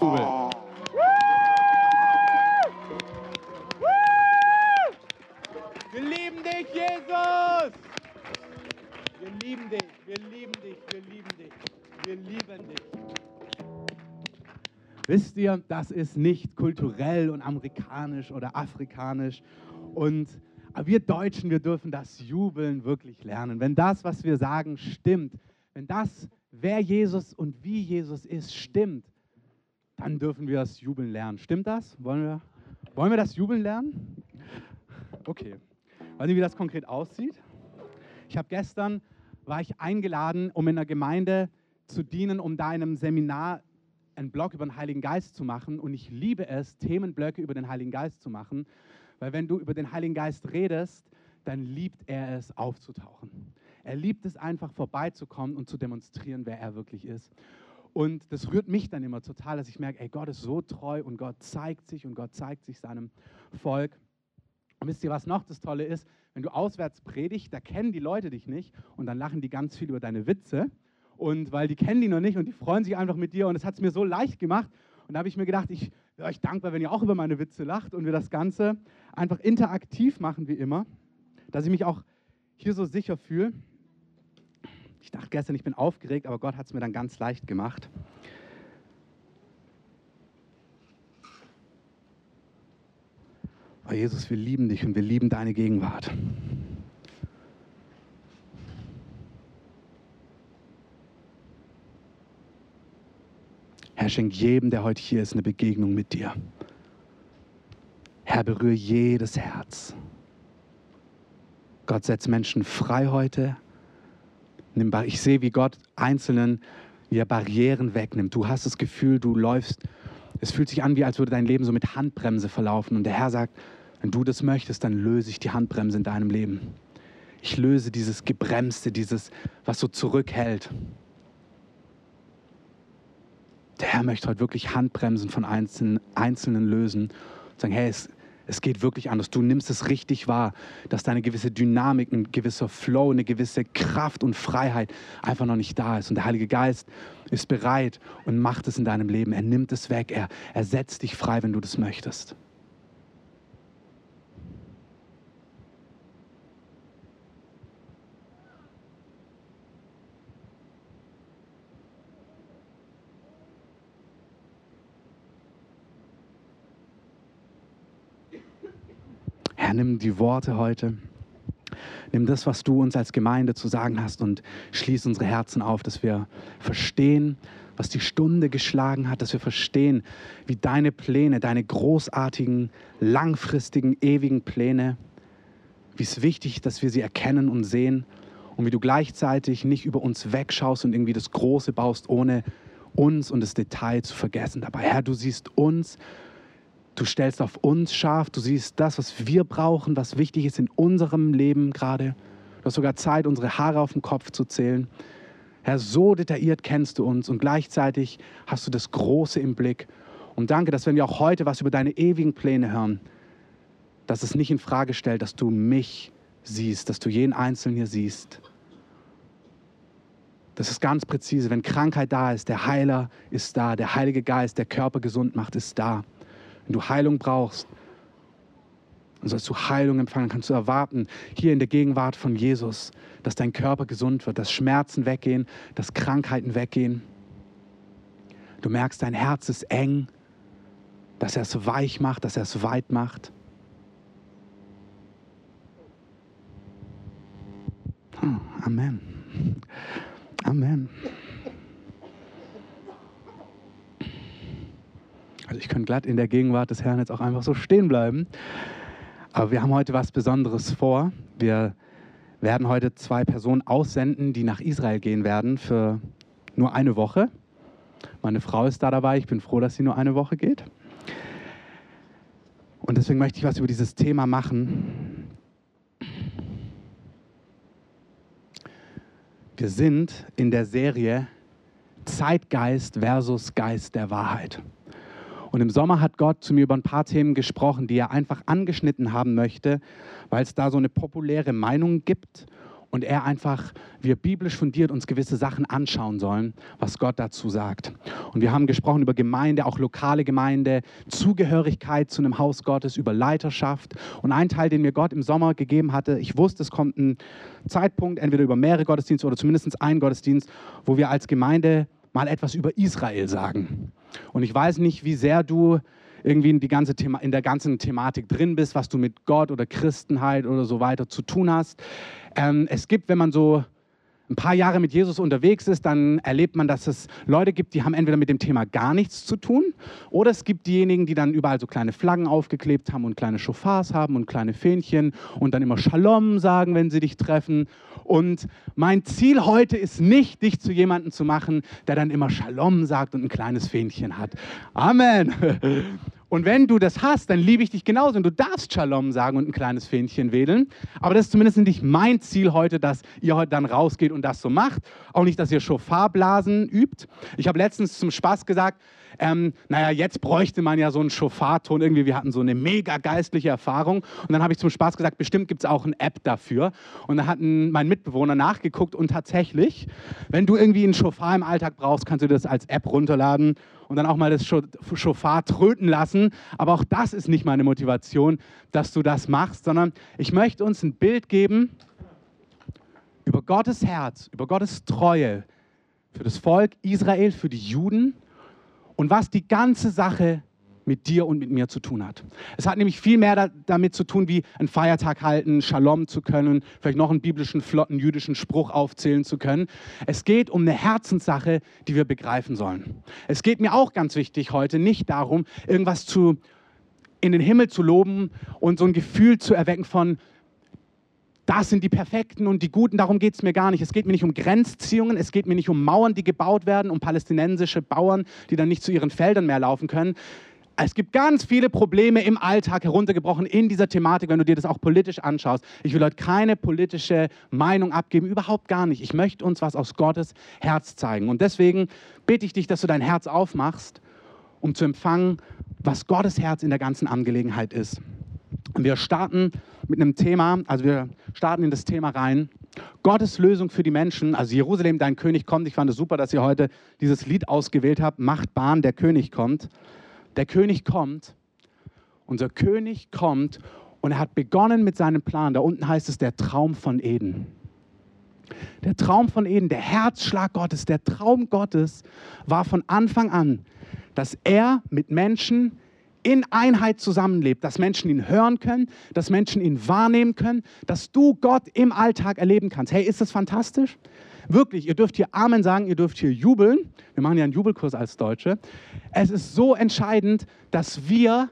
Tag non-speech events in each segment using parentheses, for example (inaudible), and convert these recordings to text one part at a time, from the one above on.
Jubel. Wir lieben dich, Jesus! Wir lieben dich, wir lieben dich, wir lieben dich, wir lieben dich. Wisst ihr, das ist nicht kulturell und amerikanisch oder afrikanisch. Und wir Deutschen, wir dürfen das Jubeln wirklich lernen. Wenn das, was wir sagen, stimmt, wenn das, wer Jesus und wie Jesus ist, stimmt, dann dürfen wir das Jubeln lernen. Stimmt das? Wollen wir, wollen wir das Jubeln lernen? Okay. Weiß nicht, wie das konkret aussieht. Ich habe gestern, war ich eingeladen, um in einer Gemeinde zu dienen, um da in einem Seminar einen Blog über den Heiligen Geist zu machen. Und ich liebe es, Themenblöcke über den Heiligen Geist zu machen, weil wenn du über den Heiligen Geist redest, dann liebt er es aufzutauchen. Er liebt es einfach vorbeizukommen und zu demonstrieren, wer er wirklich ist. Und das rührt mich dann immer total, dass ich merke, ey, Gott ist so treu und Gott zeigt sich und Gott zeigt sich seinem Volk. Und wisst ihr, was noch das Tolle ist? Wenn du auswärts predigst, da kennen die Leute dich nicht und dann lachen die ganz viel über deine Witze. Und weil die kennen die noch nicht und die freuen sich einfach mit dir und das hat es mir so leicht gemacht. Und da habe ich mir gedacht, ich wäre euch dankbar, wenn ihr auch über meine Witze lacht und wir das Ganze einfach interaktiv machen wie immer, dass ich mich auch hier so sicher fühle. Ich dachte gestern, ich bin aufgeregt, aber Gott hat es mir dann ganz leicht gemacht. Oh Jesus, wir lieben dich und wir lieben deine Gegenwart. Herr, schenk jedem, der heute hier ist, eine Begegnung mit dir. Herr, berühre jedes Herz. Gott setzt Menschen frei heute ich sehe, wie Gott Einzelnen er Barrieren wegnimmt. Du hast das Gefühl, du läufst, es fühlt sich an, wie als würde dein Leben so mit Handbremse verlaufen. Und der Herr sagt, wenn du das möchtest, dann löse ich die Handbremse in deinem Leben. Ich löse dieses Gebremste, dieses, was so zurückhält. Der Herr möchte heute wirklich Handbremsen von Einzelnen, Einzelnen lösen und sagen, hey, es, es geht wirklich anders. Du nimmst es richtig wahr, dass da eine gewisse Dynamik, ein gewisser Flow, eine gewisse Kraft und Freiheit einfach noch nicht da ist. Und der Heilige Geist ist bereit und macht es in deinem Leben. Er nimmt es weg. Er, er setzt dich frei, wenn du das möchtest. Herr, nimm die Worte heute. Nimm das, was du uns als Gemeinde zu sagen hast und schließ unsere Herzen auf, dass wir verstehen, was die Stunde geschlagen hat, dass wir verstehen, wie deine Pläne, deine großartigen, langfristigen, ewigen Pläne, wie es wichtig ist, dass wir sie erkennen und sehen und wie du gleichzeitig nicht über uns wegschaust und irgendwie das Große baust, ohne uns und das Detail zu vergessen. Dabei, Herr, du siehst uns Du stellst auf uns scharf, du siehst das, was wir brauchen, was wichtig ist in unserem Leben gerade. Du hast sogar Zeit, unsere Haare auf dem Kopf zu zählen. Herr, so detailliert kennst du uns und gleichzeitig hast du das Große im Blick. Und danke, dass wenn wir auch heute was über deine ewigen Pläne hören, dass es nicht in Frage stellt, dass du mich siehst, dass du jeden Einzelnen hier siehst. Das ist ganz präzise. Wenn Krankheit da ist, der Heiler ist da, der Heilige Geist, der Körper gesund macht, ist da. Wenn du Heilung brauchst, dann sollst du Heilung empfangen, kannst du erwarten, hier in der Gegenwart von Jesus, dass dein Körper gesund wird, dass Schmerzen weggehen, dass Krankheiten weggehen. Du merkst, dein Herz ist eng, dass er es weich macht, dass er es weit macht. Oh, Amen. Amen. Also ich kann glatt in der Gegenwart des Herrn jetzt auch einfach so stehen bleiben. Aber wir haben heute was Besonderes vor. Wir werden heute zwei Personen aussenden, die nach Israel gehen werden für nur eine Woche. Meine Frau ist da dabei. Ich bin froh, dass sie nur eine Woche geht. Und deswegen möchte ich was über dieses Thema machen. Wir sind in der Serie Zeitgeist versus Geist der Wahrheit. Und im Sommer hat Gott zu mir über ein paar Themen gesprochen, die er einfach angeschnitten haben möchte, weil es da so eine populäre Meinung gibt und er einfach, wir biblisch fundiert uns gewisse Sachen anschauen sollen, was Gott dazu sagt. Und wir haben gesprochen über Gemeinde, auch lokale Gemeinde, Zugehörigkeit zu einem Haus Gottes, über Leiterschaft. Und ein Teil, den mir Gott im Sommer gegeben hatte, ich wusste, es kommt ein Zeitpunkt, entweder über mehrere Gottesdienste oder zumindest einen Gottesdienst, wo wir als Gemeinde mal etwas über Israel sagen. Und ich weiß nicht, wie sehr du irgendwie in, die ganze Thema, in der ganzen Thematik drin bist, was du mit Gott oder Christenheit oder so weiter zu tun hast. Ähm, es gibt, wenn man so ein paar Jahre mit Jesus unterwegs ist, dann erlebt man, dass es Leute gibt, die haben entweder mit dem Thema gar nichts zu tun oder es gibt diejenigen, die dann überall so kleine Flaggen aufgeklebt haben und kleine Chauffeurs haben und kleine Fähnchen und dann immer Shalom sagen, wenn sie dich treffen. Und mein Ziel heute ist nicht, dich zu jemandem zu machen, der dann immer Shalom sagt und ein kleines Fähnchen hat. Amen. (laughs) Und wenn du das hast, dann liebe ich dich genauso und du darfst Shalom sagen und ein kleines Fähnchen wedeln. Aber das ist zumindest nicht mein Ziel heute, dass ihr heute dann rausgeht und das so macht. Auch nicht, dass ihr Schofarblasen übt. Ich habe letztens zum Spaß gesagt, ähm, naja, jetzt bräuchte man ja so einen Schofarton irgendwie. Wir hatten so eine mega geistliche Erfahrung. Und dann habe ich zum Spaß gesagt, bestimmt gibt es auch eine App dafür. Und da hat mein Mitbewohner nachgeguckt und tatsächlich, wenn du irgendwie einen Schofar im Alltag brauchst, kannst du das als App runterladen und dann auch mal das Schofar tröten lassen. Aber auch das ist nicht meine Motivation, dass du das machst, sondern ich möchte uns ein Bild geben über Gottes Herz, über Gottes Treue für das Volk Israel, für die Juden und was die ganze Sache mit dir und mit mir zu tun hat. Es hat nämlich viel mehr da, damit zu tun, wie einen Feiertag halten, Shalom zu können, vielleicht noch einen biblischen, flotten jüdischen Spruch aufzählen zu können. Es geht um eine Herzenssache, die wir begreifen sollen. Es geht mir auch ganz wichtig heute nicht darum, irgendwas zu, in den Himmel zu loben und so ein Gefühl zu erwecken von, das sind die Perfekten und die Guten, darum geht es mir gar nicht. Es geht mir nicht um Grenzziehungen, es geht mir nicht um Mauern, die gebaut werden, um palästinensische Bauern, die dann nicht zu ihren Feldern mehr laufen können. Es gibt ganz viele Probleme im Alltag heruntergebrochen in dieser Thematik, wenn du dir das auch politisch anschaust. Ich will heute keine politische Meinung abgeben, überhaupt gar nicht. Ich möchte uns was aus Gottes Herz zeigen. Und deswegen bitte ich dich, dass du dein Herz aufmachst, um zu empfangen, was Gottes Herz in der ganzen Angelegenheit ist. Und wir starten mit einem Thema, also wir starten in das Thema rein. Gottes Lösung für die Menschen, also Jerusalem, dein König kommt. Ich fand es super, dass ihr heute dieses Lied ausgewählt habt. Macht Bahn, der König kommt. Der König kommt, unser König kommt und er hat begonnen mit seinem Plan. Da unten heißt es der Traum von Eden. Der Traum von Eden, der Herzschlag Gottes, der Traum Gottes war von Anfang an, dass er mit Menschen in Einheit zusammenlebt, dass Menschen ihn hören können, dass Menschen ihn wahrnehmen können, dass du Gott im Alltag erleben kannst. Hey, ist das fantastisch? Wirklich, ihr dürft hier Amen sagen, ihr dürft hier jubeln. Wir machen ja einen Jubelkurs als Deutsche. Es ist so entscheidend, dass wir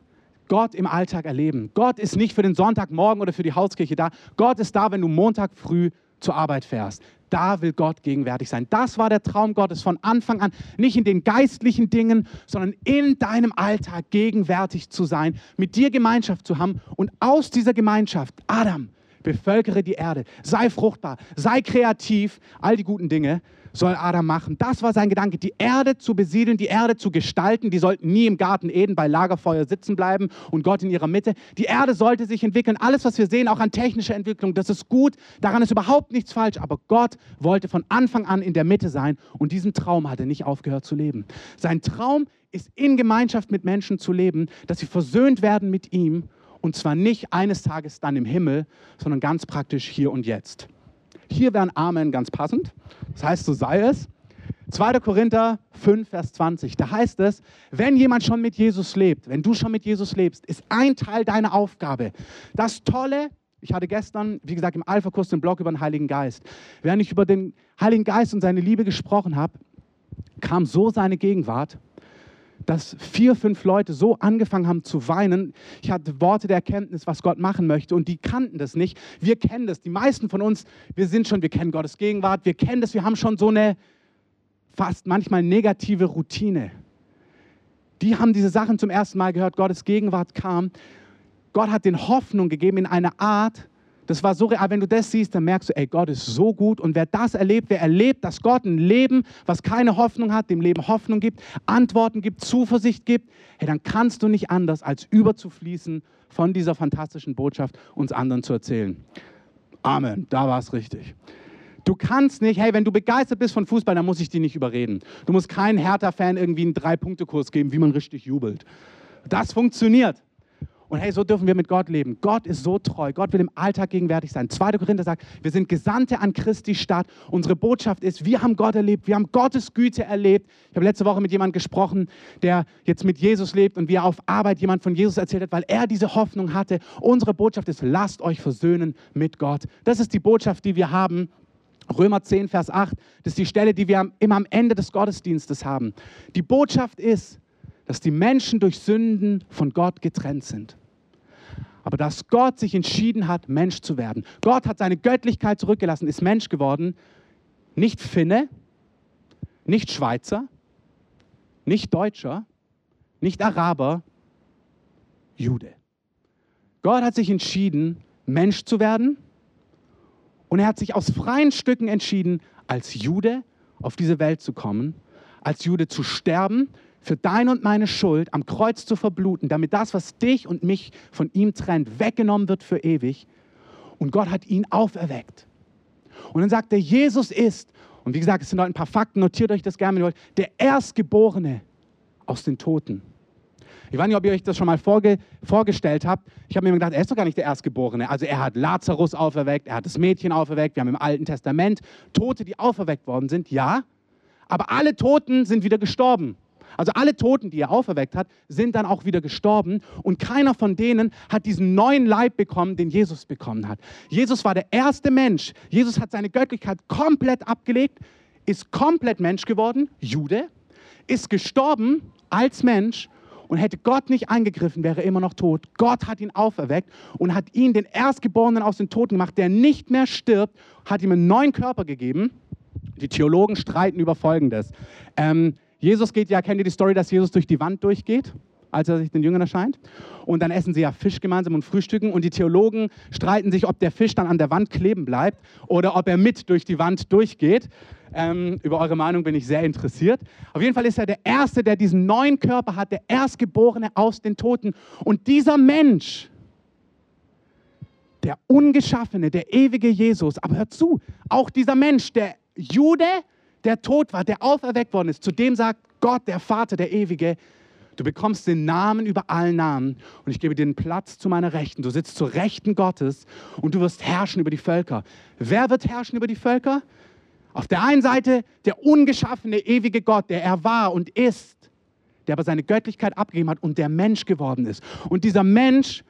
Gott im Alltag erleben. Gott ist nicht für den Sonntagmorgen oder für die Hauskirche da. Gott ist da, wenn du Montag früh zur Arbeit fährst. Da will Gott gegenwärtig sein. Das war der Traum Gottes von Anfang an. Nicht in den geistlichen Dingen, sondern in deinem Alltag gegenwärtig zu sein, mit dir Gemeinschaft zu haben und aus dieser Gemeinschaft, Adam, bevölkere die Erde, sei fruchtbar, sei kreativ, all die guten Dinge soll Adam machen. Das war sein Gedanke, die Erde zu besiedeln, die Erde zu gestalten. Die sollten nie im Garten Eden bei Lagerfeuer sitzen bleiben und Gott in ihrer Mitte. Die Erde sollte sich entwickeln. Alles, was wir sehen, auch an technischer Entwicklung, das ist gut. Daran ist überhaupt nichts falsch. Aber Gott wollte von Anfang an in der Mitte sein und diesen Traum hat er nicht aufgehört zu leben. Sein Traum ist in Gemeinschaft mit Menschen zu leben, dass sie versöhnt werden mit ihm und zwar nicht eines Tages dann im Himmel, sondern ganz praktisch hier und jetzt. Hier wäre ein Amen ganz passend. Das heißt, so sei es. 2. Korinther 5, Vers 20. Da heißt es, wenn jemand schon mit Jesus lebt, wenn du schon mit Jesus lebst, ist ein Teil deiner Aufgabe. Das Tolle, ich hatte gestern, wie gesagt, im Alpha-Kurs den Blog über den Heiligen Geist. Während ich über den Heiligen Geist und seine Liebe gesprochen habe, kam so seine Gegenwart dass vier, fünf Leute so angefangen haben zu weinen. Ich hatte Worte der Erkenntnis, was Gott machen möchte und die kannten das nicht. Wir kennen das. Die meisten von uns, wir sind schon, wir kennen Gottes Gegenwart, wir kennen das, wir haben schon so eine fast manchmal negative Routine. Die haben diese Sachen zum ersten Mal gehört, Gottes Gegenwart kam. Gott hat den Hoffnung gegeben in einer Art, das war so real. Wenn du das siehst, dann merkst du, ey, Gott ist so gut. Und wer das erlebt, wer erlebt, dass Gott ein Leben, was keine Hoffnung hat, dem Leben Hoffnung gibt, Antworten gibt, Zuversicht gibt, hey, dann kannst du nicht anders, als überzufließen von dieser fantastischen Botschaft uns anderen zu erzählen. Amen, da war es richtig. Du kannst nicht, hey, wenn du begeistert bist von Fußball, dann muss ich dich nicht überreden. Du musst keinen Hertha-Fan irgendwie einen Drei-Punkte-Kurs geben, wie man richtig jubelt. Das funktioniert. Und hey, so dürfen wir mit Gott leben. Gott ist so treu. Gott will im Alltag gegenwärtig sein. 2. Korinther sagt, wir sind Gesandte an Christi Stadt. Unsere Botschaft ist, wir haben Gott erlebt. Wir haben Gottes Güte erlebt. Ich habe letzte Woche mit jemandem gesprochen, der jetzt mit Jesus lebt und wie er auf Arbeit jemand von Jesus erzählt hat, weil er diese Hoffnung hatte. Unsere Botschaft ist, lasst euch versöhnen mit Gott. Das ist die Botschaft, die wir haben. Römer 10, Vers 8, das ist die Stelle, die wir immer am Ende des Gottesdienstes haben. Die Botschaft ist, dass die Menschen durch Sünden von Gott getrennt sind. Aber dass Gott sich entschieden hat, Mensch zu werden. Gott hat seine Göttlichkeit zurückgelassen, ist Mensch geworden. Nicht Finne, nicht Schweizer, nicht Deutscher, nicht Araber, Jude. Gott hat sich entschieden, Mensch zu werden. Und er hat sich aus freien Stücken entschieden, als Jude auf diese Welt zu kommen, als Jude zu sterben, für deine und meine Schuld am Kreuz zu verbluten, damit das, was dich und mich von ihm trennt, weggenommen wird für ewig. Und Gott hat ihn auferweckt. Und dann sagt er, Jesus ist, und wie gesagt, es sind heute ein paar Fakten, notiert euch das gerne, wenn ihr wollt, der Erstgeborene aus den Toten. Ich weiß nicht, ob ihr euch das schon mal vorge vorgestellt habt. Ich habe mir gedacht, er ist doch gar nicht der Erstgeborene. Also er hat Lazarus auferweckt, er hat das Mädchen auferweckt. Wir haben im Alten Testament Tote, die auferweckt worden sind. Ja, aber alle Toten sind wieder gestorben. Also alle Toten, die er auferweckt hat, sind dann auch wieder gestorben und keiner von denen hat diesen neuen Leib bekommen, den Jesus bekommen hat. Jesus war der erste Mensch. Jesus hat seine Göttlichkeit komplett abgelegt, ist komplett Mensch geworden, Jude, ist gestorben als Mensch und hätte Gott nicht eingegriffen, wäre er immer noch tot. Gott hat ihn auferweckt und hat ihn, den Erstgeborenen aus den Toten gemacht, der nicht mehr stirbt, hat ihm einen neuen Körper gegeben. Die Theologen streiten über Folgendes. Ähm, Jesus geht ja, kennt ihr die Story, dass Jesus durch die Wand durchgeht? als er sich den Jüngern erscheint. Und dann essen sie ja Fisch gemeinsam und frühstücken. Und die Theologen streiten sich, ob der Fisch dann an der Wand kleben bleibt oder ob er mit durch die Wand durchgeht. Ähm, über eure Meinung bin ich sehr interessiert. Auf jeden Fall ist er der Erste, der diesen neuen Körper hat, der Erstgeborene aus den Toten. Und dieser Mensch, der Ungeschaffene, der ewige Jesus, aber hört zu, auch dieser Mensch, der Jude, der tot war, der auferweckt worden ist, zu dem sagt Gott, der Vater, der Ewige, du bekommst den Namen über allen Namen und ich gebe dir den Platz zu meiner Rechten. Du sitzt zur Rechten Gottes und du wirst herrschen über die Völker. Wer wird herrschen über die Völker? Auf der einen Seite der ungeschaffene, ewige Gott, der er war und ist, der aber seine Göttlichkeit abgegeben hat und der Mensch geworden ist. Und dieser Mensch,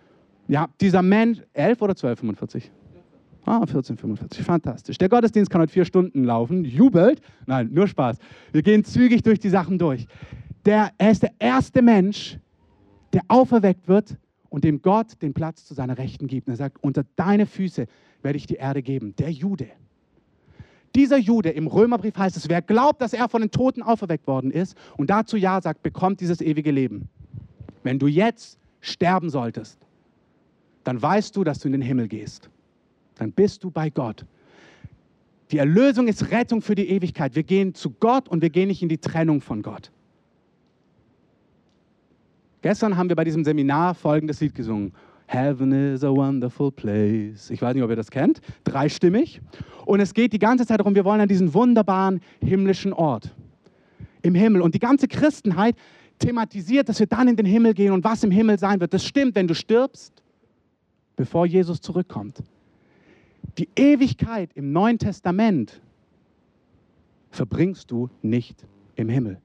ja, dieser Mensch, 11 oder 1245? Ah, 1445, fantastisch. Der Gottesdienst kann heute vier Stunden laufen, jubelt. Nein, nur Spaß. Wir gehen zügig durch die Sachen durch. Der, er ist der erste Mensch, der auferweckt wird und dem Gott den Platz zu seiner Rechten gibt. Und er sagt, unter deine Füße werde ich die Erde geben. Der Jude. Dieser Jude, im Römerbrief heißt es, wer glaubt, dass er von den Toten auferweckt worden ist und dazu Ja sagt, bekommt dieses ewige Leben. Wenn du jetzt sterben solltest, dann weißt du, dass du in den Himmel gehst dann bist du bei Gott. Die Erlösung ist Rettung für die Ewigkeit. Wir gehen zu Gott und wir gehen nicht in die Trennung von Gott. Gestern haben wir bei diesem Seminar folgendes Lied gesungen. Heaven is a wonderful place. Ich weiß nicht, ob ihr das kennt. Dreistimmig. Und es geht die ganze Zeit darum, wir wollen an diesen wunderbaren himmlischen Ort. Im Himmel. Und die ganze Christenheit thematisiert, dass wir dann in den Himmel gehen und was im Himmel sein wird. Das stimmt, wenn du stirbst, bevor Jesus zurückkommt. Die Ewigkeit im Neuen Testament verbringst du nicht im Himmel.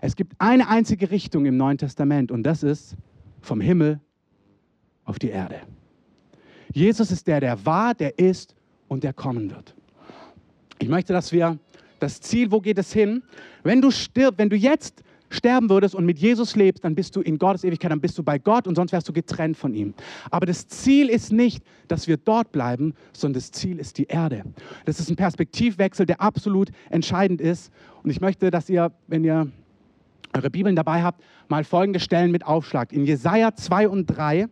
Es gibt eine einzige Richtung im Neuen Testament und das ist vom Himmel auf die Erde. Jesus ist der, der war, der ist und der kommen wird. Ich möchte, dass wir das Ziel, wo geht es hin? Wenn du stirbst, wenn du jetzt sterben würdest und mit Jesus lebst, dann bist du in Gottes Ewigkeit, dann bist du bei Gott und sonst wärst du getrennt von ihm. Aber das Ziel ist nicht, dass wir dort bleiben, sondern das Ziel ist die Erde. Das ist ein Perspektivwechsel, der absolut entscheidend ist. Und ich möchte, dass ihr, wenn ihr eure Bibeln dabei habt, mal folgende Stellen mit aufschlagt. In Jesaja 2 und 3,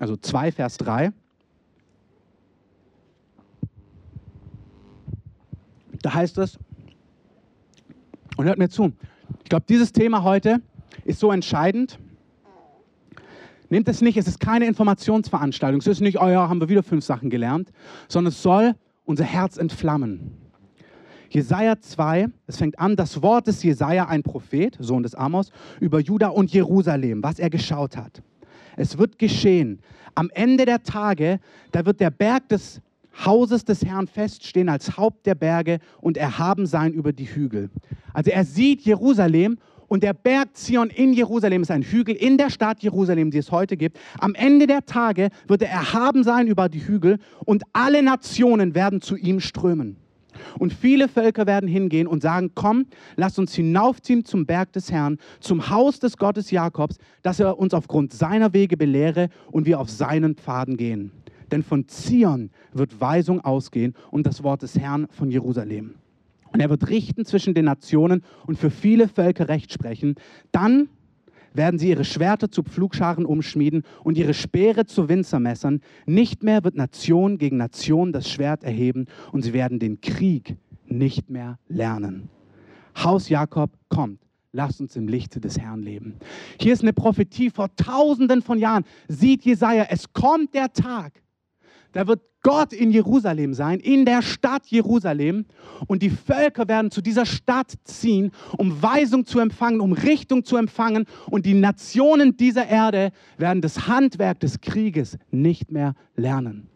also 2, Vers 3. Da heißt es, und hört mir zu, ich glaube, dieses Thema heute ist so entscheidend, Nehmt es nicht, es ist keine Informationsveranstaltung. Es ist nicht, oh ja, haben wir wieder fünf Sachen gelernt, sondern es soll unser Herz entflammen. Jesaja 2, es fängt an, das Wort des Jesaja, ein Prophet, Sohn des Amos, über Juda und Jerusalem, was er geschaut hat. Es wird geschehen. Am Ende der Tage, da wird der Berg des Hauses des Herrn feststehen als Haupt der Berge und erhaben sein über die Hügel. Also er sieht Jerusalem und der Berg Zion in Jerusalem ist ein Hügel in der Stadt Jerusalem, die es heute gibt. Am Ende der Tage wird er erhaben sein über die Hügel und alle Nationen werden zu ihm strömen. Und viele Völker werden hingehen und sagen, komm, lass uns hinaufziehen zum Berg des Herrn, zum Haus des Gottes Jakobs, dass er uns aufgrund seiner Wege belehre und wir auf seinen Pfaden gehen. Denn von Zion wird Weisung ausgehen und das Wort des Herrn von Jerusalem. Und er wird richten zwischen den Nationen und für viele Völker Recht sprechen. Dann werden sie ihre Schwerter zu Pflugscharen umschmieden und ihre Speere zu Winzermessern. Nicht mehr wird Nation gegen Nation das Schwert erheben und sie werden den Krieg nicht mehr lernen. Haus Jakob kommt. Lasst uns im Lichte des Herrn leben. Hier ist eine Prophetie vor tausenden von Jahren. Sieht Jesaja, es kommt der Tag, da wird Gott in Jerusalem sein, in der Stadt Jerusalem. Und die Völker werden zu dieser Stadt ziehen, um Weisung zu empfangen, um Richtung zu empfangen. Und die Nationen dieser Erde werden das Handwerk des Krieges nicht mehr lernen.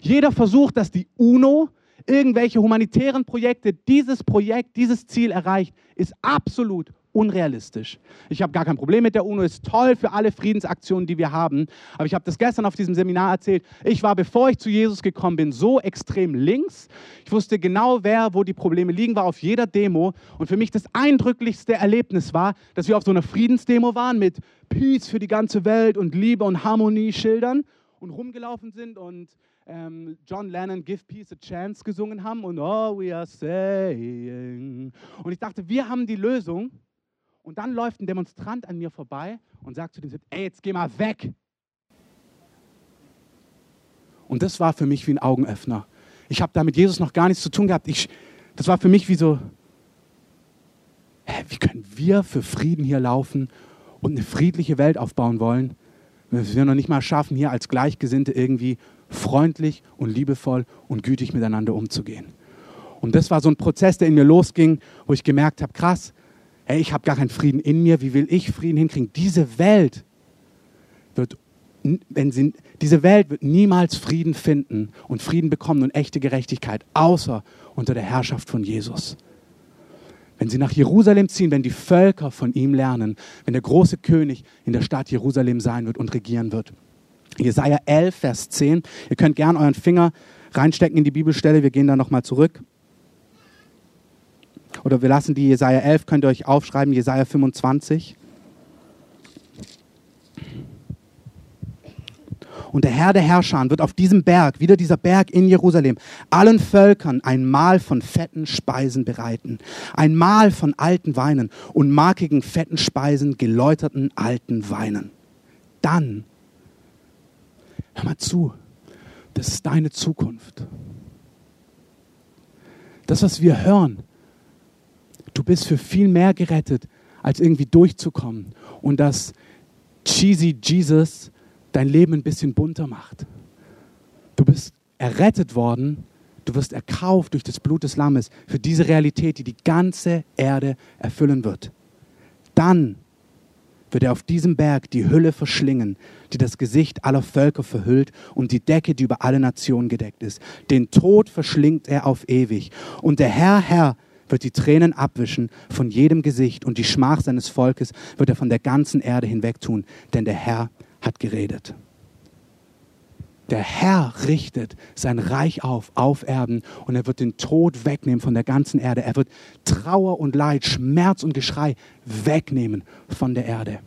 Jeder versucht, dass die UNO irgendwelche humanitären Projekte dieses Projekt, dieses Ziel erreicht, ist absolut unrealistisch. Ich habe gar kein Problem mit der UNO, ist toll für alle Friedensaktionen, die wir haben. Aber ich habe das gestern auf diesem Seminar erzählt. Ich war, bevor ich zu Jesus gekommen bin, so extrem links. Ich wusste genau, wer, wo die Probleme liegen, war auf jeder Demo. Und für mich das eindrücklichste Erlebnis war, dass wir auf so einer Friedensdemo waren mit Peace für die ganze Welt und Liebe und Harmonie Schildern und rumgelaufen sind und ähm, John Lennon Give Peace a Chance gesungen haben und Oh, we are saying. Und ich dachte, wir haben die Lösung. Und dann läuft ein Demonstrant an mir vorbei und sagt zu dem, ey, jetzt geh mal weg. Und das war für mich wie ein Augenöffner. Ich habe da mit Jesus noch gar nichts zu tun gehabt. Ich, das war für mich wie so, hä, wie können wir für Frieden hier laufen und eine friedliche Welt aufbauen wollen, wenn wir noch nicht mal schaffen, hier als Gleichgesinnte irgendwie freundlich und liebevoll und gütig miteinander umzugehen. Und das war so ein Prozess, der in mir losging, wo ich gemerkt habe, krass, hey, ich habe gar keinen Frieden in mir, wie will ich Frieden hinkriegen? Diese Welt wird, wenn sie, diese Welt wird niemals Frieden finden und Frieden bekommen und echte Gerechtigkeit, außer unter der Herrschaft von Jesus. Wenn sie nach Jerusalem ziehen, wenn die Völker von ihm lernen, wenn der große König in der Stadt Jerusalem sein wird und regieren wird. Jesaja 11, Vers 10. Ihr könnt gern euren Finger reinstecken in die Bibelstelle. Wir gehen da nochmal zurück. Oder wir lassen die Jesaja 11, könnt ihr euch aufschreiben, Jesaja 25. Und der Herr der Herrscher wird auf diesem Berg, wieder dieser Berg in Jerusalem, allen Völkern ein Mahl von fetten Speisen bereiten. Ein Mahl von alten Weinen und markigen fetten Speisen, geläuterten alten Weinen. Dann, hör mal zu, das ist deine Zukunft. Das, was wir hören, Du bist für viel mehr gerettet, als irgendwie durchzukommen. Und dass cheesy Jesus dein Leben ein bisschen bunter macht. Du bist errettet worden, du wirst erkauft durch das Blut des Lammes für diese Realität, die die ganze Erde erfüllen wird. Dann wird er auf diesem Berg die Hülle verschlingen, die das Gesicht aller Völker verhüllt und die Decke, die über alle Nationen gedeckt ist. Den Tod verschlingt er auf ewig. Und der Herr, Herr, wird die Tränen abwischen von jedem Gesicht und die Schmach seines Volkes wird er von der ganzen Erde hinwegtun, denn der Herr hat geredet. Der Herr richtet sein Reich auf, auf Erden und er wird den Tod wegnehmen von der ganzen Erde. Er wird Trauer und Leid, Schmerz und Geschrei wegnehmen von der Erde.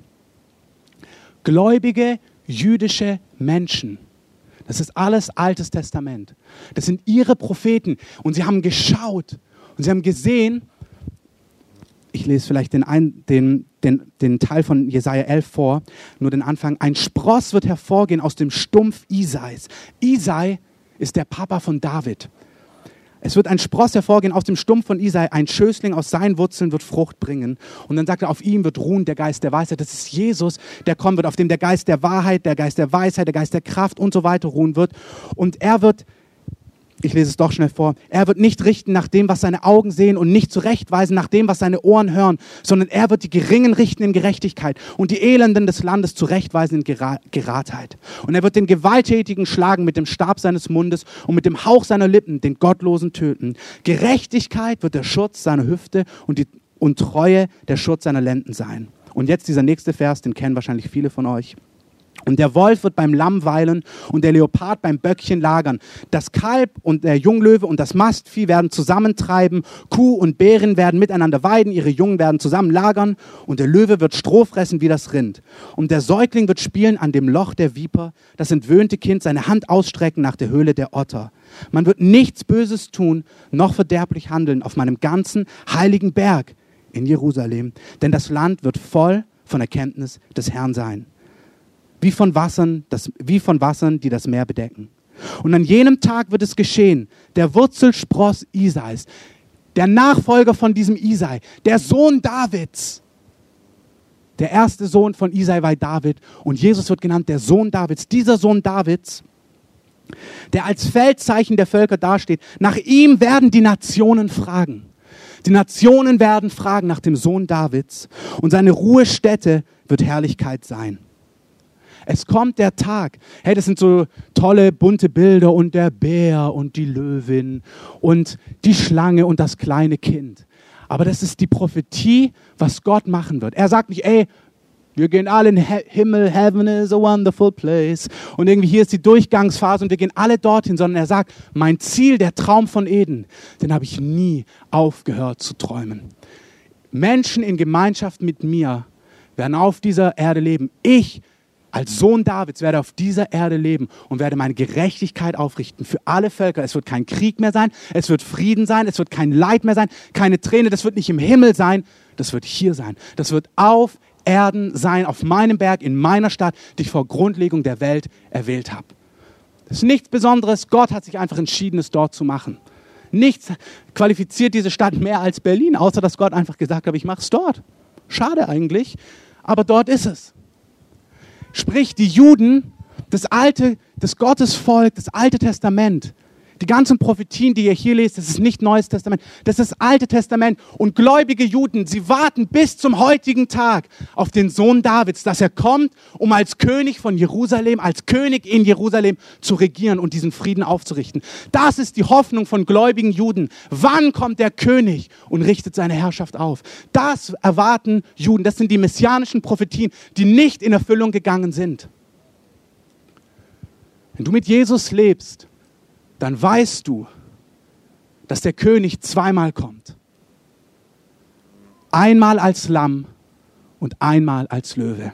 Gläubige jüdische Menschen, das ist alles Altes Testament. Das sind ihre Propheten und sie haben geschaut und sie haben gesehen, ich lese vielleicht den, ein, den, den, den Teil von Jesaja 11 vor, nur den Anfang. Ein Spross wird hervorgehen aus dem Stumpf Isais. Isai ist der Papa von David. Es wird ein Spross hervorgehen aus dem Stumpf von Isai, ein Schößling aus seinen Wurzeln wird Frucht bringen. Und dann sagt er, auf ihm wird ruhen der Geist der Weisheit. Das ist Jesus, der kommen wird, auf dem der Geist der Wahrheit, der Geist der Weisheit, der Geist der Kraft und so weiter ruhen wird. Und er wird ich lese es doch schnell vor. Er wird nicht richten nach dem, was seine Augen sehen und nicht zurechtweisen nach dem, was seine Ohren hören, sondern er wird die Geringen richten in Gerechtigkeit und die Elenden des Landes zurechtweisen in Geradheit. Und er wird den Gewalttätigen schlagen mit dem Stab seines Mundes und mit dem Hauch seiner Lippen den Gottlosen töten. Gerechtigkeit wird der Schutz seiner Hüfte und, die, und Treue der Schutz seiner Lenden sein. Und jetzt dieser nächste Vers, den kennen wahrscheinlich viele von euch. Und der Wolf wird beim Lamm weilen und der Leopard beim Böckchen lagern. Das Kalb und der Junglöwe und das Mastvieh werden zusammentreiben. Kuh und Bären werden miteinander weiden. Ihre Jungen werden zusammen lagern. Und der Löwe wird Stroh fressen wie das Rind. Und der Säugling wird spielen an dem Loch der Viper. Das entwöhnte Kind seine Hand ausstrecken nach der Höhle der Otter. Man wird nichts Böses tun, noch verderblich handeln auf meinem ganzen heiligen Berg in Jerusalem. Denn das Land wird voll von Erkenntnis des Herrn sein wie von Wassern, das, wie von Wassern, die das Meer bedecken. Und an jenem Tag wird es geschehen, der Wurzelspross Isais, der Nachfolger von diesem Isai, der Sohn Davids. Der erste Sohn von Isai war David und Jesus wird genannt der Sohn Davids. Dieser Sohn Davids, der als Feldzeichen der Völker dasteht, nach ihm werden die Nationen fragen. Die Nationen werden fragen nach dem Sohn Davids und seine Ruhestätte wird Herrlichkeit sein. Es kommt der Tag. Hey, das sind so tolle bunte Bilder und der Bär und die Löwin und die Schlange und das kleine Kind. Aber das ist die Prophetie, was Gott machen wird. Er sagt nicht, ey, wir gehen alle in Himmel, Heaven is a wonderful place. Und irgendwie hier ist die Durchgangsphase und wir gehen alle dorthin, sondern er sagt, mein Ziel, der Traum von Eden, den habe ich nie aufgehört zu träumen. Menschen in Gemeinschaft mit mir werden auf dieser Erde leben. Ich als Sohn Davids werde auf dieser Erde leben und werde meine Gerechtigkeit aufrichten für alle Völker. Es wird kein Krieg mehr sein, es wird Frieden sein, es wird kein Leid mehr sein, keine Träne, das wird nicht im Himmel sein, das wird hier sein. Das wird auf Erden sein, auf meinem Berg, in meiner Stadt, die ich vor Grundlegung der Welt erwählt habe. Das ist nichts Besonderes, Gott hat sich einfach entschieden, es dort zu machen. Nichts qualifiziert diese Stadt mehr als Berlin, außer dass Gott einfach gesagt hat, ich mache es dort. Schade eigentlich, aber dort ist es. Sprich, die Juden, das alte, das Gottesvolk, das alte Testament, die ganzen Prophetien, die ihr hier lest, das ist nicht Neues Testament, das ist das Alte Testament. Und gläubige Juden, sie warten bis zum heutigen Tag auf den Sohn Davids, dass er kommt, um als König von Jerusalem, als König in Jerusalem zu regieren und diesen Frieden aufzurichten. Das ist die Hoffnung von gläubigen Juden. Wann kommt der König und richtet seine Herrschaft auf? Das erwarten Juden. Das sind die messianischen Prophetien, die nicht in Erfüllung gegangen sind. Wenn du mit Jesus lebst, dann weißt du, dass der König zweimal kommt. Einmal als Lamm und einmal als Löwe.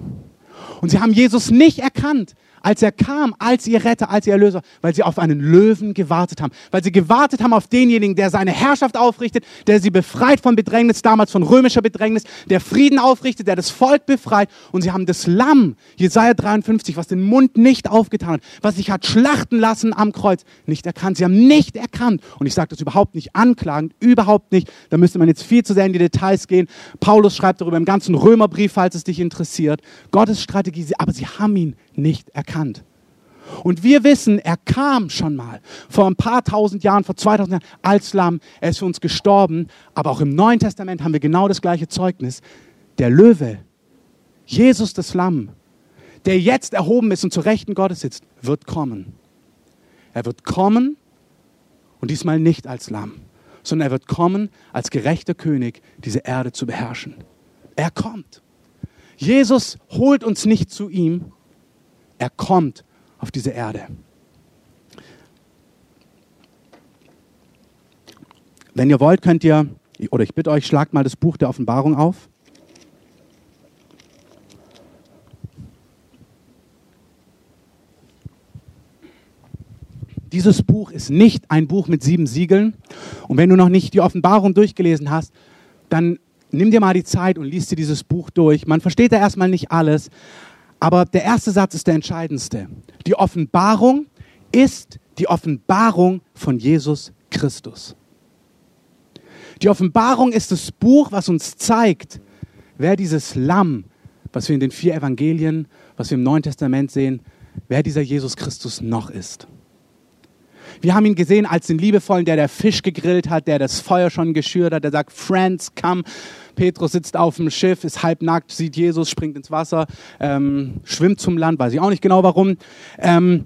Und sie haben Jesus nicht erkannt, als er kam, als ihr Retter, als ihr Erlöser, weil sie auf einen Löwen gewartet haben, weil sie gewartet haben auf denjenigen, der seine Herrschaft aufrichtet, der sie befreit von Bedrängnis, damals von römischer Bedrängnis, der Frieden aufrichtet, der das Volk befreit. Und sie haben das Lamm, Jesaja 53, was den Mund nicht aufgetan hat, was sich hat schlachten lassen am Kreuz, nicht erkannt. Sie haben nicht erkannt. Und ich sage das überhaupt nicht anklagend, überhaupt nicht. Da müsste man jetzt viel zu sehr in die Details gehen. Paulus schreibt darüber im ganzen Römerbrief, falls es dich interessiert. Gottes Strategie, aber sie haben ihn nicht erkannt. Und wir wissen, er kam schon mal vor ein paar tausend Jahren, vor 2000 Jahren als Lamm. Er ist für uns gestorben. Aber auch im Neuen Testament haben wir genau das gleiche Zeugnis. Der Löwe, Jesus das Lamm, der jetzt erhoben ist und zur Rechten Gottes sitzt, wird kommen. Er wird kommen und diesmal nicht als Lamm, sondern er wird kommen als gerechter König, diese Erde zu beherrschen. Er kommt. Jesus holt uns nicht zu ihm, er kommt auf diese Erde. Wenn ihr wollt, könnt ihr, oder ich bitte euch, schlagt mal das Buch der Offenbarung auf. Dieses Buch ist nicht ein Buch mit sieben Siegeln. Und wenn du noch nicht die Offenbarung durchgelesen hast, dann nimm dir mal die Zeit und liest dir dieses Buch durch. Man versteht da erstmal nicht alles, aber der erste Satz ist der entscheidendste. Die Offenbarung ist die Offenbarung von Jesus Christus. Die Offenbarung ist das Buch, was uns zeigt, wer dieses Lamm, was wir in den vier Evangelien, was wir im Neuen Testament sehen, wer dieser Jesus Christus noch ist. Wir haben ihn gesehen als den Liebevollen, der der Fisch gegrillt hat, der das Feuer schon geschürt hat, der sagt, Friends, come. Petrus sitzt auf dem Schiff, ist halbnackt, sieht Jesus, springt ins Wasser, ähm, schwimmt zum Land, weiß ich auch nicht genau warum. Ähm,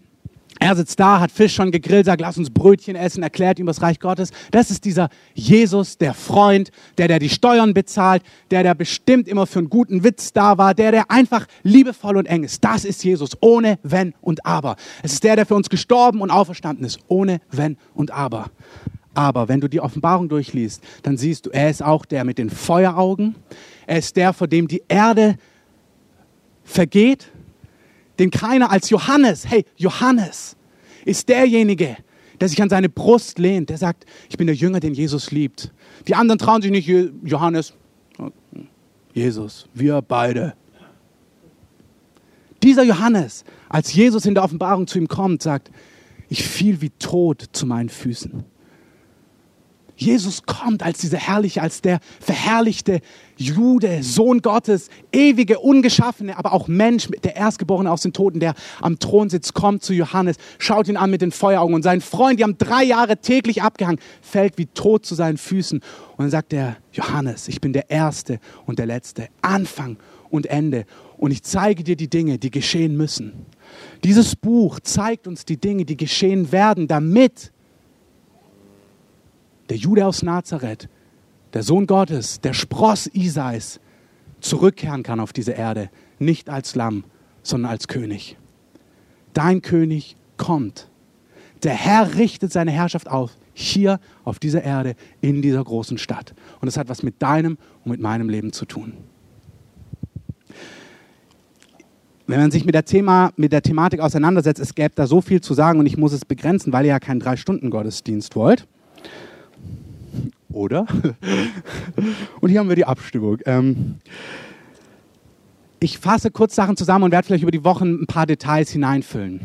er sitzt da, hat Fisch schon gegrillt, sagt, lass uns Brötchen essen, erklärt ihm das Reich Gottes. Das ist dieser Jesus, der Freund, der, der die Steuern bezahlt, der, der bestimmt immer für einen guten Witz da war, der, der einfach liebevoll und eng ist. Das ist Jesus, ohne Wenn und Aber. Es ist der, der für uns gestorben und auferstanden ist, ohne Wenn und Aber. Aber wenn du die Offenbarung durchliest, dann siehst du, er ist auch der mit den Feueraugen. Er ist der, vor dem die Erde vergeht den keiner als Johannes, hey, Johannes ist derjenige, der sich an seine Brust lehnt, der sagt, ich bin der Jünger, den Jesus liebt. Die anderen trauen sich nicht, Johannes, Jesus, wir beide. Dieser Johannes, als Jesus in der Offenbarung zu ihm kommt, sagt, ich fiel wie tot zu meinen Füßen. Jesus kommt als dieser herrliche, als der verherrlichte Jude, Sohn Gottes, ewige, ungeschaffene, aber auch Mensch, der Erstgeborene aus den Toten, der am Thron sitzt, kommt zu Johannes, schaut ihn an mit den Feueraugen und sein Freund, die haben drei Jahre täglich abgehangen, fällt wie tot zu seinen Füßen. Und dann sagt er, Johannes, ich bin der Erste und der Letzte, Anfang und Ende. Und ich zeige dir die Dinge, die geschehen müssen. Dieses Buch zeigt uns die Dinge, die geschehen werden, damit der Jude aus Nazareth, der Sohn Gottes, der Spross Isais, zurückkehren kann auf diese Erde, nicht als Lamm, sondern als König. Dein König kommt. Der Herr richtet seine Herrschaft auf, hier auf dieser Erde, in dieser großen Stadt. Und es hat was mit deinem und mit meinem Leben zu tun. Wenn man sich mit der, Thema, mit der Thematik auseinandersetzt, es gäbe da so viel zu sagen und ich muss es begrenzen, weil ihr ja keinen Drei-Stunden-Gottesdienst wollt oder? Und hier haben wir die Abstimmung. Ähm, ich fasse kurz Sachen zusammen und werde vielleicht über die Wochen ein paar Details hineinfüllen.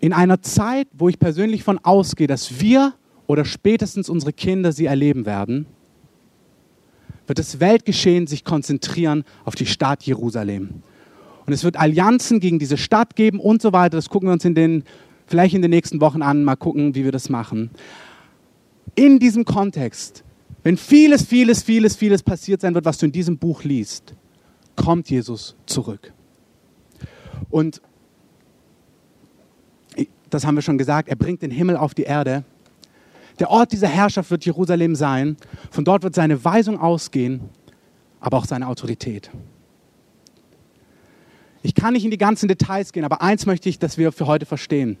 In einer Zeit, wo ich persönlich von ausgehe, dass wir oder spätestens unsere Kinder sie erleben werden, wird das Weltgeschehen sich konzentrieren auf die Stadt Jerusalem. Und es wird Allianzen gegen diese Stadt geben und so weiter. Das gucken wir uns in den vielleicht in den nächsten Wochen an, mal gucken, wie wir das machen. In diesem Kontext, wenn vieles, vieles, vieles, vieles passiert sein wird, was du in diesem Buch liest, kommt Jesus zurück. Und das haben wir schon gesagt, er bringt den Himmel auf die Erde. Der Ort dieser Herrschaft wird Jerusalem sein. Von dort wird seine Weisung ausgehen, aber auch seine Autorität. Ich kann nicht in die ganzen Details gehen, aber eins möchte ich, dass wir für heute verstehen.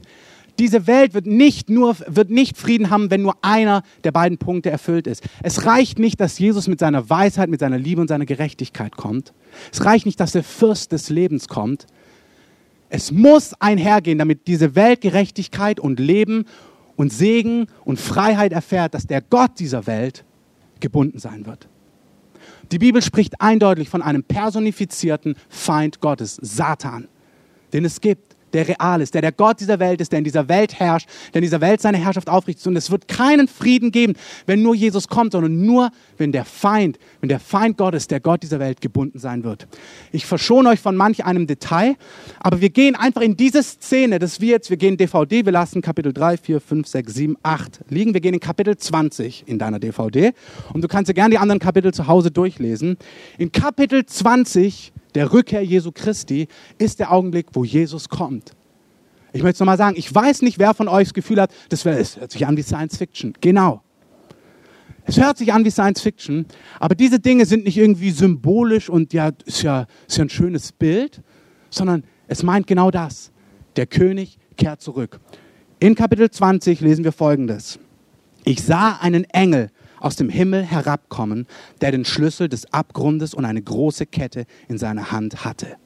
Diese Welt wird nicht nur, wird nicht Frieden haben, wenn nur einer der beiden Punkte erfüllt ist. Es reicht nicht, dass Jesus mit seiner Weisheit, mit seiner Liebe und seiner Gerechtigkeit kommt. Es reicht nicht, dass der Fürst des Lebens kommt. Es muss einhergehen, damit diese Welt Gerechtigkeit und Leben und Segen und Freiheit erfährt, dass der Gott dieser Welt gebunden sein wird. Die Bibel spricht eindeutig von einem personifizierten Feind Gottes, Satan, den es gibt der real ist, der der Gott dieser Welt ist, der in dieser Welt herrscht, der in dieser Welt seine Herrschaft aufrichtet. Und es wird keinen Frieden geben, wenn nur Jesus kommt, sondern nur, wenn der Feind, wenn der Feind Gottes, der Gott dieser Welt, gebunden sein wird. Ich verschone euch von manch einem Detail, aber wir gehen einfach in diese Szene, das wir jetzt, wir gehen DVD, wir lassen Kapitel 3, 4, 5, 6, 7, 8 liegen. Wir gehen in Kapitel 20 in deiner DVD und du kannst dir gerne die anderen Kapitel zu Hause durchlesen. In Kapitel 20 der Rückkehr Jesu Christi, ist der Augenblick, wo Jesus kommt. Ich möchte es nochmal sagen, ich weiß nicht, wer von euch das Gefühl hat, das hört sich an wie Science Fiction. Genau. Es hört sich an wie Science Fiction, aber diese Dinge sind nicht irgendwie symbolisch und ja, ist ja, ist ja ein schönes Bild, sondern es meint genau das. Der König kehrt zurück. In Kapitel 20 lesen wir folgendes. Ich sah einen Engel aus dem Himmel herabkommen, der den Schlüssel des Abgrundes und eine große Kette in seiner Hand hatte.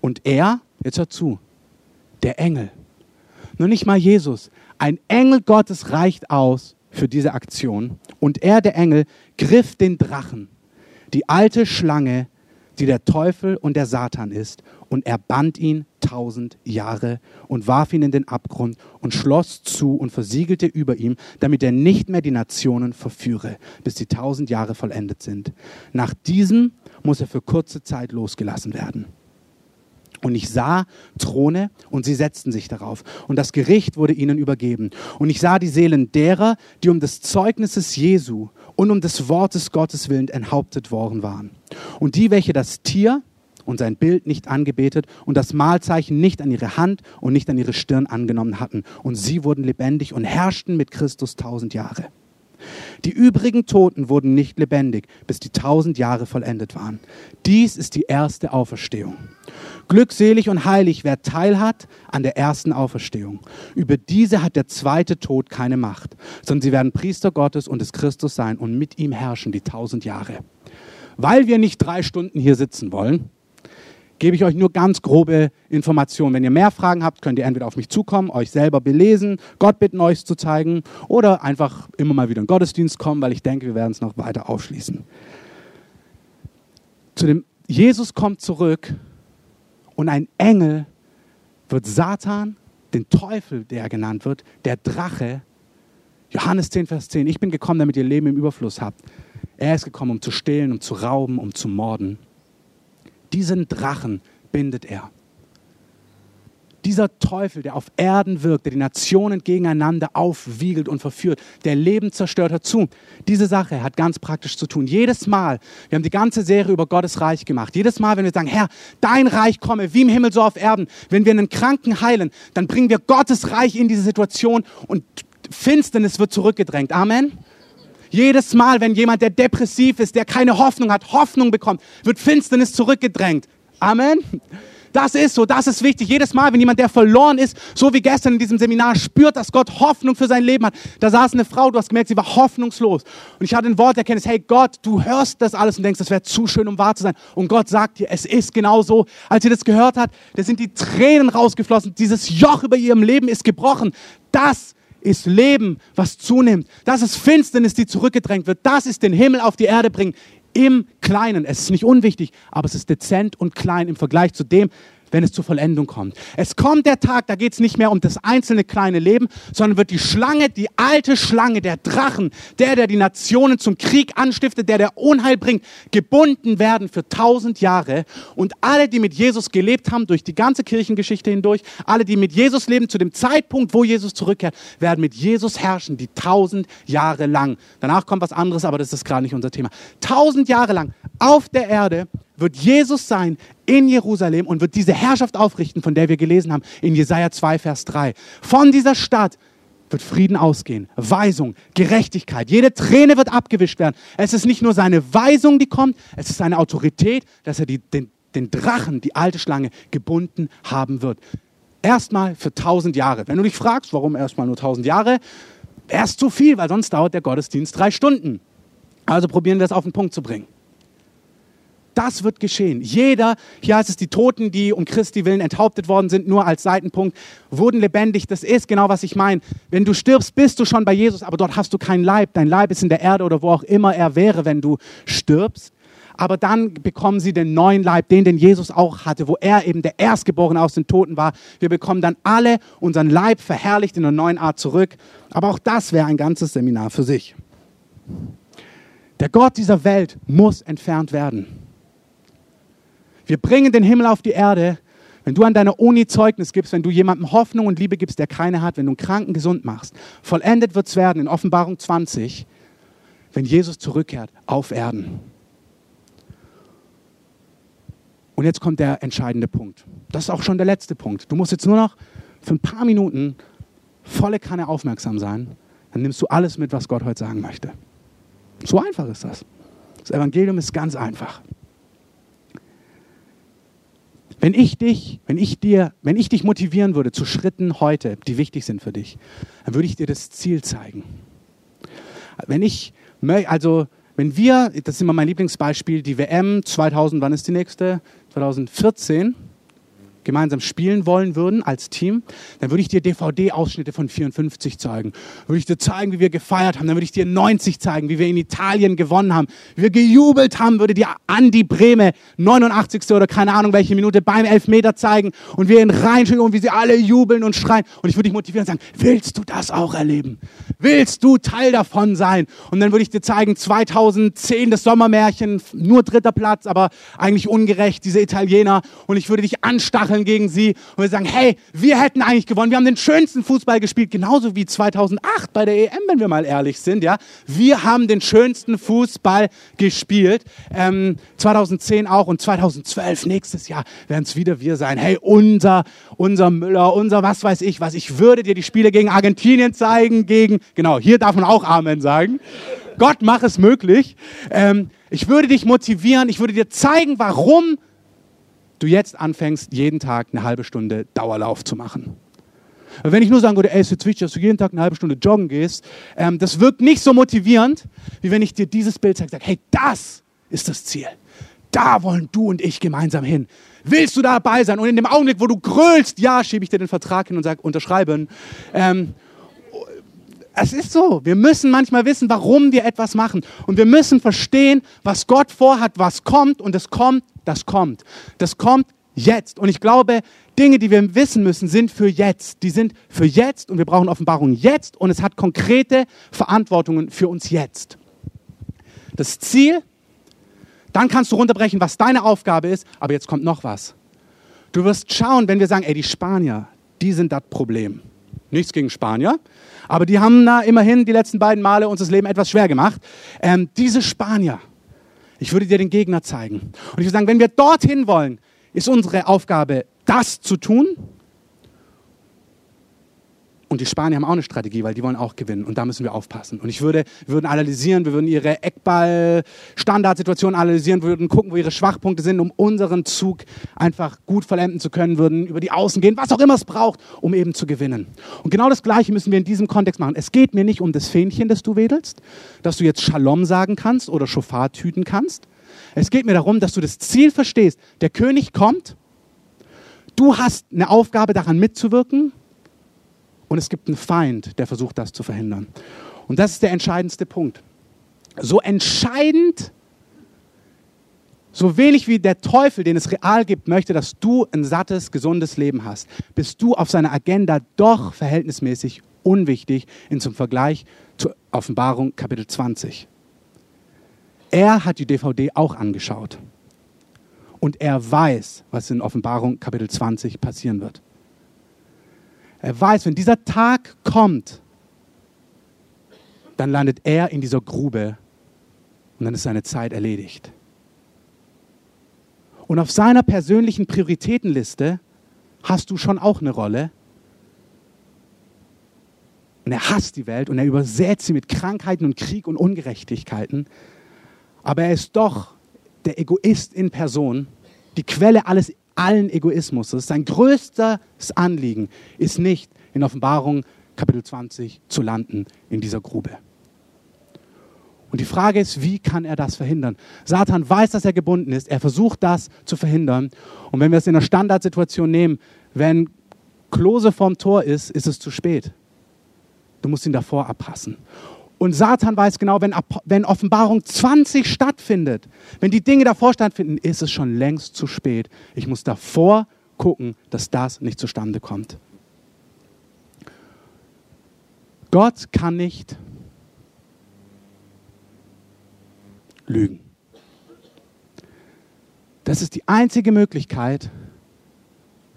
Und er, jetzt hört zu, der Engel, nur nicht mal Jesus, ein Engel Gottes reicht aus für diese Aktion. Und er, der Engel, griff den Drachen, die alte Schlange, die der Teufel und der Satan ist. Und er band ihn tausend Jahre und warf ihn in den Abgrund und schloss zu und versiegelte über ihm, damit er nicht mehr die Nationen verführe, bis die tausend Jahre vollendet sind. Nach diesem muss er für kurze Zeit losgelassen werden. Und ich sah Throne und sie setzten sich darauf. Und das Gericht wurde ihnen übergeben. Und ich sah die Seelen derer, die um des Zeugnisses Jesu und um des Wortes Gottes willen enthauptet worden waren. Und die, welche das Tier und sein Bild nicht angebetet und das Mahlzeichen nicht an ihre Hand und nicht an ihre Stirn angenommen hatten. Und sie wurden lebendig und herrschten mit Christus tausend Jahre. Die übrigen Toten wurden nicht lebendig, bis die tausend Jahre vollendet waren. Dies ist die erste Auferstehung. Glückselig und heilig, wer teilhat an der ersten Auferstehung. Über diese hat der zweite Tod keine Macht, sondern sie werden Priester Gottes und des Christus sein und mit ihm herrschen die tausend Jahre. Weil wir nicht drei Stunden hier sitzen wollen, gebe ich euch nur ganz grobe Informationen. Wenn ihr mehr Fragen habt, könnt ihr entweder auf mich zukommen, euch selber belesen, Gott bitten, euch zu zeigen, oder einfach immer mal wieder in den Gottesdienst kommen, weil ich denke, wir werden es noch weiter aufschließen. Zu dem Jesus kommt zurück und ein Engel wird Satan, den Teufel, der er genannt wird, der Drache, Johannes 10, Vers 10, ich bin gekommen, damit ihr Leben im Überfluss habt. Er ist gekommen, um zu stehlen, um zu rauben, um zu morden. Diesen Drachen bindet er dieser Teufel, der auf Erden wirkt, der die Nationen gegeneinander aufwiegelt und verführt, der Leben zerstört, hat zu. Diese Sache hat ganz praktisch zu tun. Jedes Mal, wir haben die ganze Serie über Gottes Reich gemacht. Jedes Mal, wenn wir sagen, Herr, dein Reich komme, wie im Himmel so auf Erden. Wenn wir einen Kranken heilen, dann bringen wir Gottes Reich in diese Situation und Finsternis wird zurückgedrängt. Amen. Jedes Mal, wenn jemand, der depressiv ist, der keine Hoffnung hat, Hoffnung bekommt, wird Finsternis zurückgedrängt. Amen. Das ist so, das ist wichtig. Jedes Mal, wenn jemand, der verloren ist, so wie gestern in diesem Seminar, spürt, dass Gott Hoffnung für sein Leben hat. Da saß eine Frau, du hast gemerkt, sie war hoffnungslos. Und ich hatte ein Wort erkenntnis, hey Gott, du hörst das alles und denkst, das wäre zu schön, um wahr zu sein. Und Gott sagt dir, es ist genau so. Als sie das gehört hat, da sind die Tränen rausgeflossen. Dieses Joch über ihrem Leben ist gebrochen. Das ist Leben, was zunimmt. Das ist Finsternis, die zurückgedrängt wird. Das ist den Himmel auf die Erde bringen im Kleinen. Es ist nicht unwichtig, aber es ist dezent und klein im Vergleich zu dem, wenn es zur Vollendung kommt. Es kommt der Tag, da geht es nicht mehr um das einzelne kleine Leben, sondern wird die Schlange, die alte Schlange, der Drachen, der, der die Nationen zum Krieg anstiftet, der, der Unheil bringt, gebunden werden für tausend Jahre. Und alle, die mit Jesus gelebt haben, durch die ganze Kirchengeschichte hindurch, alle, die mit Jesus leben, zu dem Zeitpunkt, wo Jesus zurückkehrt, werden mit Jesus herrschen, die tausend Jahre lang. Danach kommt was anderes, aber das ist gerade nicht unser Thema. Tausend Jahre lang auf der Erde wird Jesus sein in Jerusalem und wird diese Herrschaft aufrichten, von der wir gelesen haben in Jesaja 2, Vers 3. Von dieser Stadt wird Frieden ausgehen, Weisung, Gerechtigkeit. Jede Träne wird abgewischt werden. Es ist nicht nur seine Weisung, die kommt, es ist seine Autorität, dass er die, den, den Drachen, die alte Schlange, gebunden haben wird. Erstmal für tausend Jahre. Wenn du dich fragst, warum erstmal nur tausend Jahre, erst zu viel, weil sonst dauert der Gottesdienst drei Stunden. Also probieren wir es auf den Punkt zu bringen. Das wird geschehen. Jeder, hier heißt es, die Toten, die um Christi willen enthauptet worden sind, nur als Seitenpunkt, wurden lebendig. Das ist genau, was ich meine. Wenn du stirbst, bist du schon bei Jesus, aber dort hast du keinen Leib. Dein Leib ist in der Erde oder wo auch immer er wäre, wenn du stirbst. Aber dann bekommen sie den neuen Leib, den, den Jesus auch hatte, wo er eben der Erstgeborene aus den Toten war. Wir bekommen dann alle unseren Leib verherrlicht in einer neuen Art zurück. Aber auch das wäre ein ganzes Seminar für sich. Der Gott dieser Welt muss entfernt werden. Wir bringen den Himmel auf die Erde. Wenn du an deiner Uni Zeugnis gibst, wenn du jemandem Hoffnung und Liebe gibst, der keine hat, wenn du einen Kranken gesund machst, vollendet wird es werden in Offenbarung 20, wenn Jesus zurückkehrt auf Erden. Und jetzt kommt der entscheidende Punkt. Das ist auch schon der letzte Punkt. Du musst jetzt nur noch für ein paar Minuten volle Kanne aufmerksam sein. Dann nimmst du alles mit, was Gott heute sagen möchte. So einfach ist das. Das Evangelium ist ganz einfach. Wenn ich dich, wenn ich dir, wenn ich dich motivieren würde zu Schritten heute, die wichtig sind für dich, dann würde ich dir das Ziel zeigen. Wenn ich, also wenn wir, das ist immer mein Lieblingsbeispiel, die WM 2000, wann ist die nächste? 2014. gemeinsam spielen wollen würden als Team, dann würde ich dir DVD-Ausschnitte von 54 zeigen. Würde ich dir zeigen, wie wir gefeiert haben. Dann würde ich dir 90 zeigen, wie wir in Italien gewonnen haben, wie wir gejubelt haben. Würde dir Andi Breme 89. oder keine Ahnung welche Minute beim Elfmeter zeigen und wir ihn reinschicken und wie sie alle jubeln und schreien. Und ich würde dich motivieren und sagen, willst du das auch erleben? Willst du Teil davon sein? Und dann würde ich dir zeigen, 2010 das Sommermärchen, nur dritter Platz, aber eigentlich ungerecht, diese Italiener. Und ich würde dich anstacheln stacheln gegen sie und wir sagen, hey, wir hätten eigentlich gewonnen. Wir haben den schönsten Fußball gespielt, genauso wie 2008 bei der EM, wenn wir mal ehrlich sind. Ja, wir haben den schönsten Fußball gespielt. Ähm, 2010 auch und 2012 nächstes Jahr werden es wieder wir sein. Hey, unser, unser Müller, unser was weiß ich was. Ich würde dir die Spiele gegen Argentinien zeigen, gegen genau. Hier darf man auch Amen sagen. Gott mach es möglich. Ähm, ich würde dich motivieren. Ich würde dir zeigen, warum du jetzt anfängst, jeden Tag eine halbe Stunde Dauerlauf zu machen. Wenn ich nur sagen würde, ey, es ist wichtig, dass du jeden Tag eine halbe Stunde joggen gehst, ähm, das wirkt nicht so motivierend, wie wenn ich dir dieses Bild zeige, sage, hey, das ist das Ziel. Da wollen du und ich gemeinsam hin. Willst du dabei sein? Und in dem Augenblick, wo du grölst, ja, schiebe ich dir den Vertrag hin und sage, unterschreiben. Ähm, es ist so. Wir müssen manchmal wissen, warum wir etwas machen. Und wir müssen verstehen, was Gott vorhat, was kommt. Und es kommt, das kommt. Das kommt jetzt. Und ich glaube, Dinge, die wir wissen müssen, sind für jetzt. Die sind für jetzt und wir brauchen Offenbarung jetzt. Und es hat konkrete Verantwortungen für uns jetzt. Das Ziel, dann kannst du runterbrechen, was deine Aufgabe ist. Aber jetzt kommt noch was. Du wirst schauen, wenn wir sagen, ey, die Spanier, die sind das Problem. Nichts gegen Spanier. Aber die haben da immerhin die letzten beiden Male uns das Leben etwas schwer gemacht. Ähm, diese Spanier, ich würde dir den Gegner zeigen. Und ich würde sagen, wenn wir dorthin wollen, ist unsere Aufgabe, das zu tun und die Spanier haben auch eine Strategie, weil die wollen auch gewinnen. Und da müssen wir aufpassen. Und ich würde, wir würden analysieren, wir würden ihre Eckball-Standardsituation analysieren, würden gucken, wo ihre Schwachpunkte sind, um unseren Zug einfach gut vollenden zu können, würden über die Außen gehen, was auch immer es braucht, um eben zu gewinnen. Und genau das Gleiche müssen wir in diesem Kontext machen. Es geht mir nicht um das Fähnchen, das du wedelst, dass du jetzt Shalom sagen kannst oder Schofar tüten kannst. Es geht mir darum, dass du das Ziel verstehst. Der König kommt. Du hast eine Aufgabe, daran mitzuwirken und es gibt einen Feind, der versucht, das zu verhindern. Und das ist der entscheidendste Punkt. So entscheidend, so wenig wie der Teufel, den es real gibt, möchte, dass du ein sattes, gesundes Leben hast, bist du auf seiner Agenda doch verhältnismäßig unwichtig in zum Vergleich zur Offenbarung Kapitel 20. Er hat die DVD auch angeschaut. Und er weiß, was in Offenbarung Kapitel 20 passieren wird. Er weiß, wenn dieser Tag kommt, dann landet er in dieser Grube und dann ist seine Zeit erledigt. Und auf seiner persönlichen Prioritätenliste hast du schon auch eine Rolle. Und er hasst die Welt und er übersät sie mit Krankheiten und Krieg und Ungerechtigkeiten. Aber er ist doch der Egoist in Person, die Quelle alles allen Egoismus. Sein größtes Anliegen ist nicht in Offenbarung Kapitel 20 zu landen in dieser Grube. Und die Frage ist, wie kann er das verhindern? Satan weiß, dass er gebunden ist. Er versucht das zu verhindern. Und wenn wir es in einer Standardsituation nehmen, wenn Klose vorm Tor ist, ist es zu spät. Du musst ihn davor abpassen. Und Satan weiß genau, wenn, wenn Offenbarung 20 stattfindet, wenn die Dinge davor stattfinden, ist es schon längst zu spät. Ich muss davor gucken, dass das nicht zustande kommt. Gott kann nicht lügen. Das ist die einzige Möglichkeit,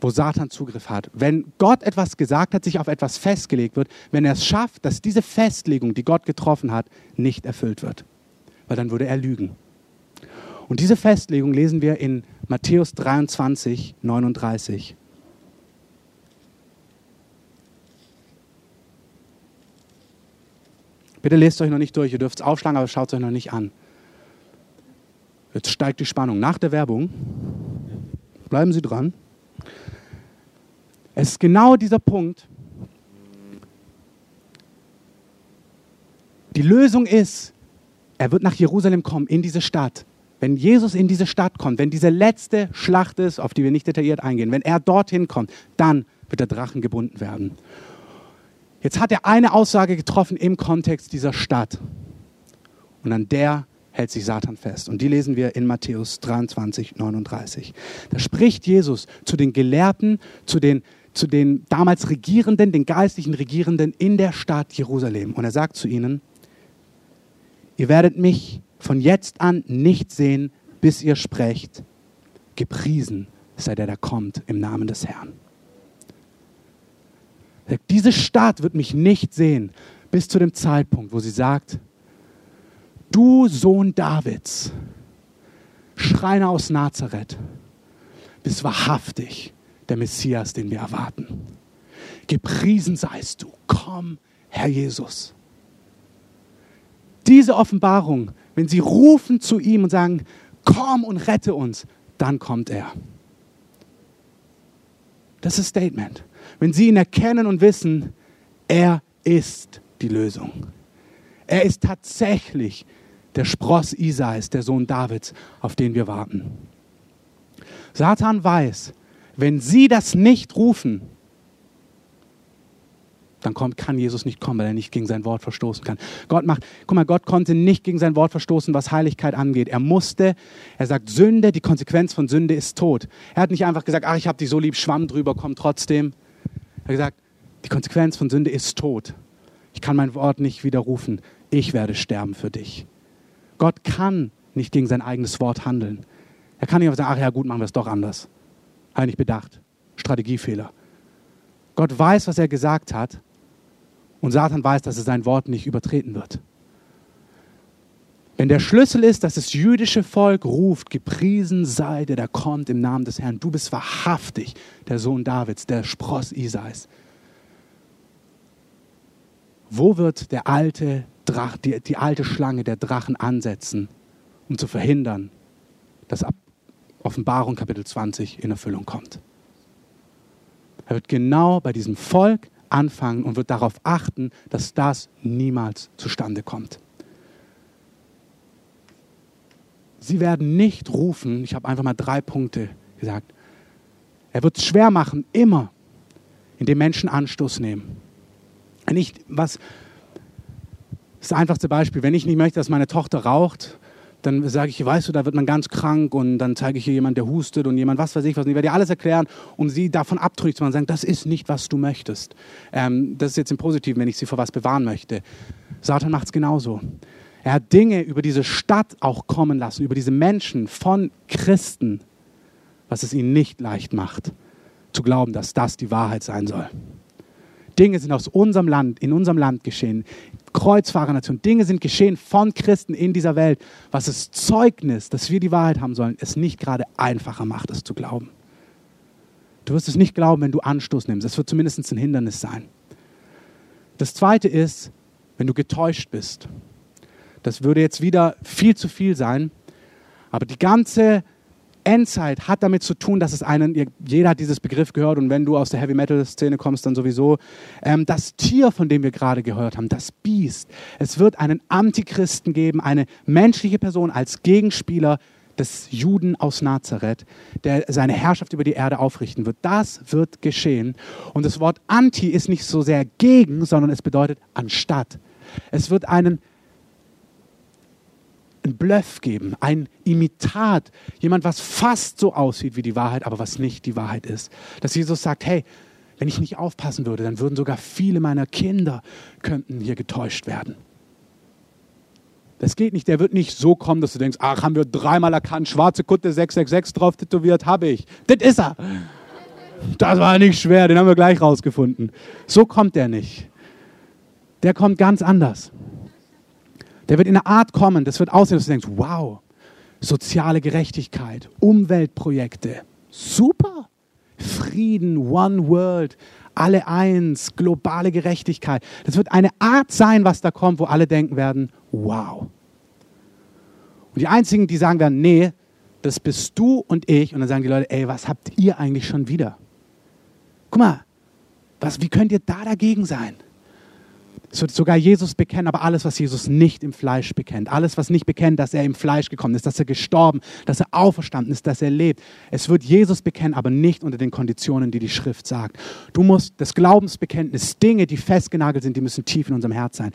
wo Satan Zugriff hat. Wenn Gott etwas gesagt hat, sich auf etwas festgelegt wird, wenn er es schafft, dass diese Festlegung, die Gott getroffen hat, nicht erfüllt wird. Weil dann würde er lügen. Und diese Festlegung lesen wir in Matthäus 23, 39. Bitte lest euch noch nicht durch, ihr dürft es aufschlagen, aber schaut es euch noch nicht an. Jetzt steigt die Spannung. Nach der Werbung, bleiben Sie dran, es ist genau dieser Punkt. Die Lösung ist, er wird nach Jerusalem kommen, in diese Stadt. wenn Jesus in diese Stadt kommt, wenn diese letzte Schlacht ist, auf die wir nicht detailliert eingehen, wenn er dorthin kommt, dann wird der Drachen gebunden werden. Jetzt hat er eine Aussage getroffen im Kontext dieser Stadt. Und an der hält sich Satan fest. Und die lesen wir in Matthäus 23, 39. Da spricht Jesus zu den Gelehrten, zu den, zu den damals Regierenden, den geistlichen Regierenden in der Stadt Jerusalem. Und er sagt zu ihnen, ihr werdet mich von jetzt an nicht sehen, bis ihr sprecht, gepriesen sei der, der kommt im Namen des Herrn. Diese Stadt wird mich nicht sehen, bis zu dem Zeitpunkt, wo sie sagt, du Sohn Davids, Schreiner aus Nazareth, bist wahrhaftig der Messias, den wir erwarten. Gepriesen seist du, komm, Herr Jesus. Diese Offenbarung wenn sie rufen zu ihm und sagen, komm und rette uns, dann kommt er. Das ist Statement. Wenn sie ihn erkennen und wissen, er ist die Lösung. Er ist tatsächlich der Spross Isais, der Sohn Davids, auf den wir warten. Satan weiß, wenn sie das nicht rufen, dann kommt, kann Jesus nicht kommen, weil er nicht gegen sein Wort verstoßen kann. Gott macht, guck mal, Gott konnte nicht gegen sein Wort verstoßen, was Heiligkeit angeht. Er musste, er sagt Sünde, die Konsequenz von Sünde ist Tod. Er hat nicht einfach gesagt, ach, ich habe dich so lieb, schwamm drüber, komm trotzdem. Er hat gesagt, die Konsequenz von Sünde ist Tod. Ich kann mein Wort nicht widerrufen. Ich werde sterben für dich. Gott kann nicht gegen sein eigenes Wort handeln. Er kann nicht einfach sagen, ach ja, gut, machen wir es doch anders. Habe ich nicht bedacht. Strategiefehler. Gott weiß, was er gesagt hat und Satan weiß, dass er sein Wort nicht übertreten wird. Wenn der Schlüssel ist, dass das jüdische Volk ruft, gepriesen sei der, der kommt im Namen des Herrn. Du bist wahrhaftig der Sohn Davids, der Spross Isais. Wo wird der alte Drach, die, die alte Schlange der Drachen ansetzen, um zu verhindern, dass Offenbarung Kapitel 20 in Erfüllung kommt? Er wird genau bei diesem Volk anfangen und wird darauf achten, dass das niemals zustande kommt. Sie werden nicht rufen, ich habe einfach mal drei Punkte gesagt. Er wird es schwer machen, immer, indem Menschen Anstoß nehmen. Nicht, was, das einfachste Beispiel, wenn ich nicht möchte, dass meine Tochter raucht, dann sage ich, weißt du, da wird man ganz krank und dann zeige ich hier jemand, der hustet und jemand, was weiß ich was. Und ich werde dir alles erklären, um sie davon abtrünnig zu machen, sagen, das ist nicht, was du möchtest. Ähm, das ist jetzt im Positiven, wenn ich sie vor was bewahren möchte. Satan macht es genauso. Er hat Dinge über diese Stadt auch kommen lassen, über diese Menschen von Christen, was es ihnen nicht leicht macht, zu glauben, dass das die Wahrheit sein soll. Dinge sind aus unserem Land, in unserem Land geschehen. Kreuzfahrernation. Dinge sind geschehen von Christen in dieser Welt, was das Zeugnis, dass wir die Wahrheit haben sollen, es nicht gerade einfacher macht, es zu glauben. Du wirst es nicht glauben, wenn du Anstoß nimmst. Es wird zumindest ein Hindernis sein. Das Zweite ist, wenn du getäuscht bist. Das würde jetzt wieder viel zu viel sein, aber die ganze Endzeit hat damit zu tun, dass es einen, jeder hat dieses Begriff gehört und wenn du aus der Heavy Metal Szene kommst, dann sowieso, ähm, das Tier, von dem wir gerade gehört haben, das Biest. Es wird einen Antichristen geben, eine menschliche Person als Gegenspieler des Juden aus Nazareth, der seine Herrschaft über die Erde aufrichten wird. Das wird geschehen. Und das Wort Anti ist nicht so sehr gegen, sondern es bedeutet anstatt. Es wird einen ein Bluff geben, ein Imitat, jemand, was fast so aussieht wie die Wahrheit, aber was nicht die Wahrheit ist. Dass Jesus sagt, hey, wenn ich nicht aufpassen würde, dann würden sogar viele meiner Kinder könnten hier getäuscht werden. Das geht nicht, der wird nicht so kommen, dass du denkst, ach, haben wir dreimal erkannt, schwarze Kutte 666 drauf tätowiert, habe ich. Das ist er. Das war nicht schwer, den haben wir gleich rausgefunden. So kommt der nicht. Der kommt ganz anders. Der wird in einer Art kommen, das wird aussehen, dass du denkst, wow, soziale Gerechtigkeit, Umweltprojekte, super. Frieden, One World, alle eins, globale Gerechtigkeit. Das wird eine Art sein, was da kommt, wo alle denken werden, wow. Und die einzigen, die sagen werden, nee, das bist du und ich. Und dann sagen die Leute, ey, was habt ihr eigentlich schon wieder? Guck mal, was, wie könnt ihr da dagegen sein? Es wird sogar Jesus bekennen, aber alles, was Jesus nicht im Fleisch bekennt, alles, was nicht bekennt, dass er im Fleisch gekommen ist, dass er gestorben, dass er auferstanden ist, dass er lebt. Es wird Jesus bekennen, aber nicht unter den Konditionen, die die Schrift sagt. Du musst das Glaubensbekenntnis, Dinge, die festgenagelt sind, die müssen tief in unserem Herz sein.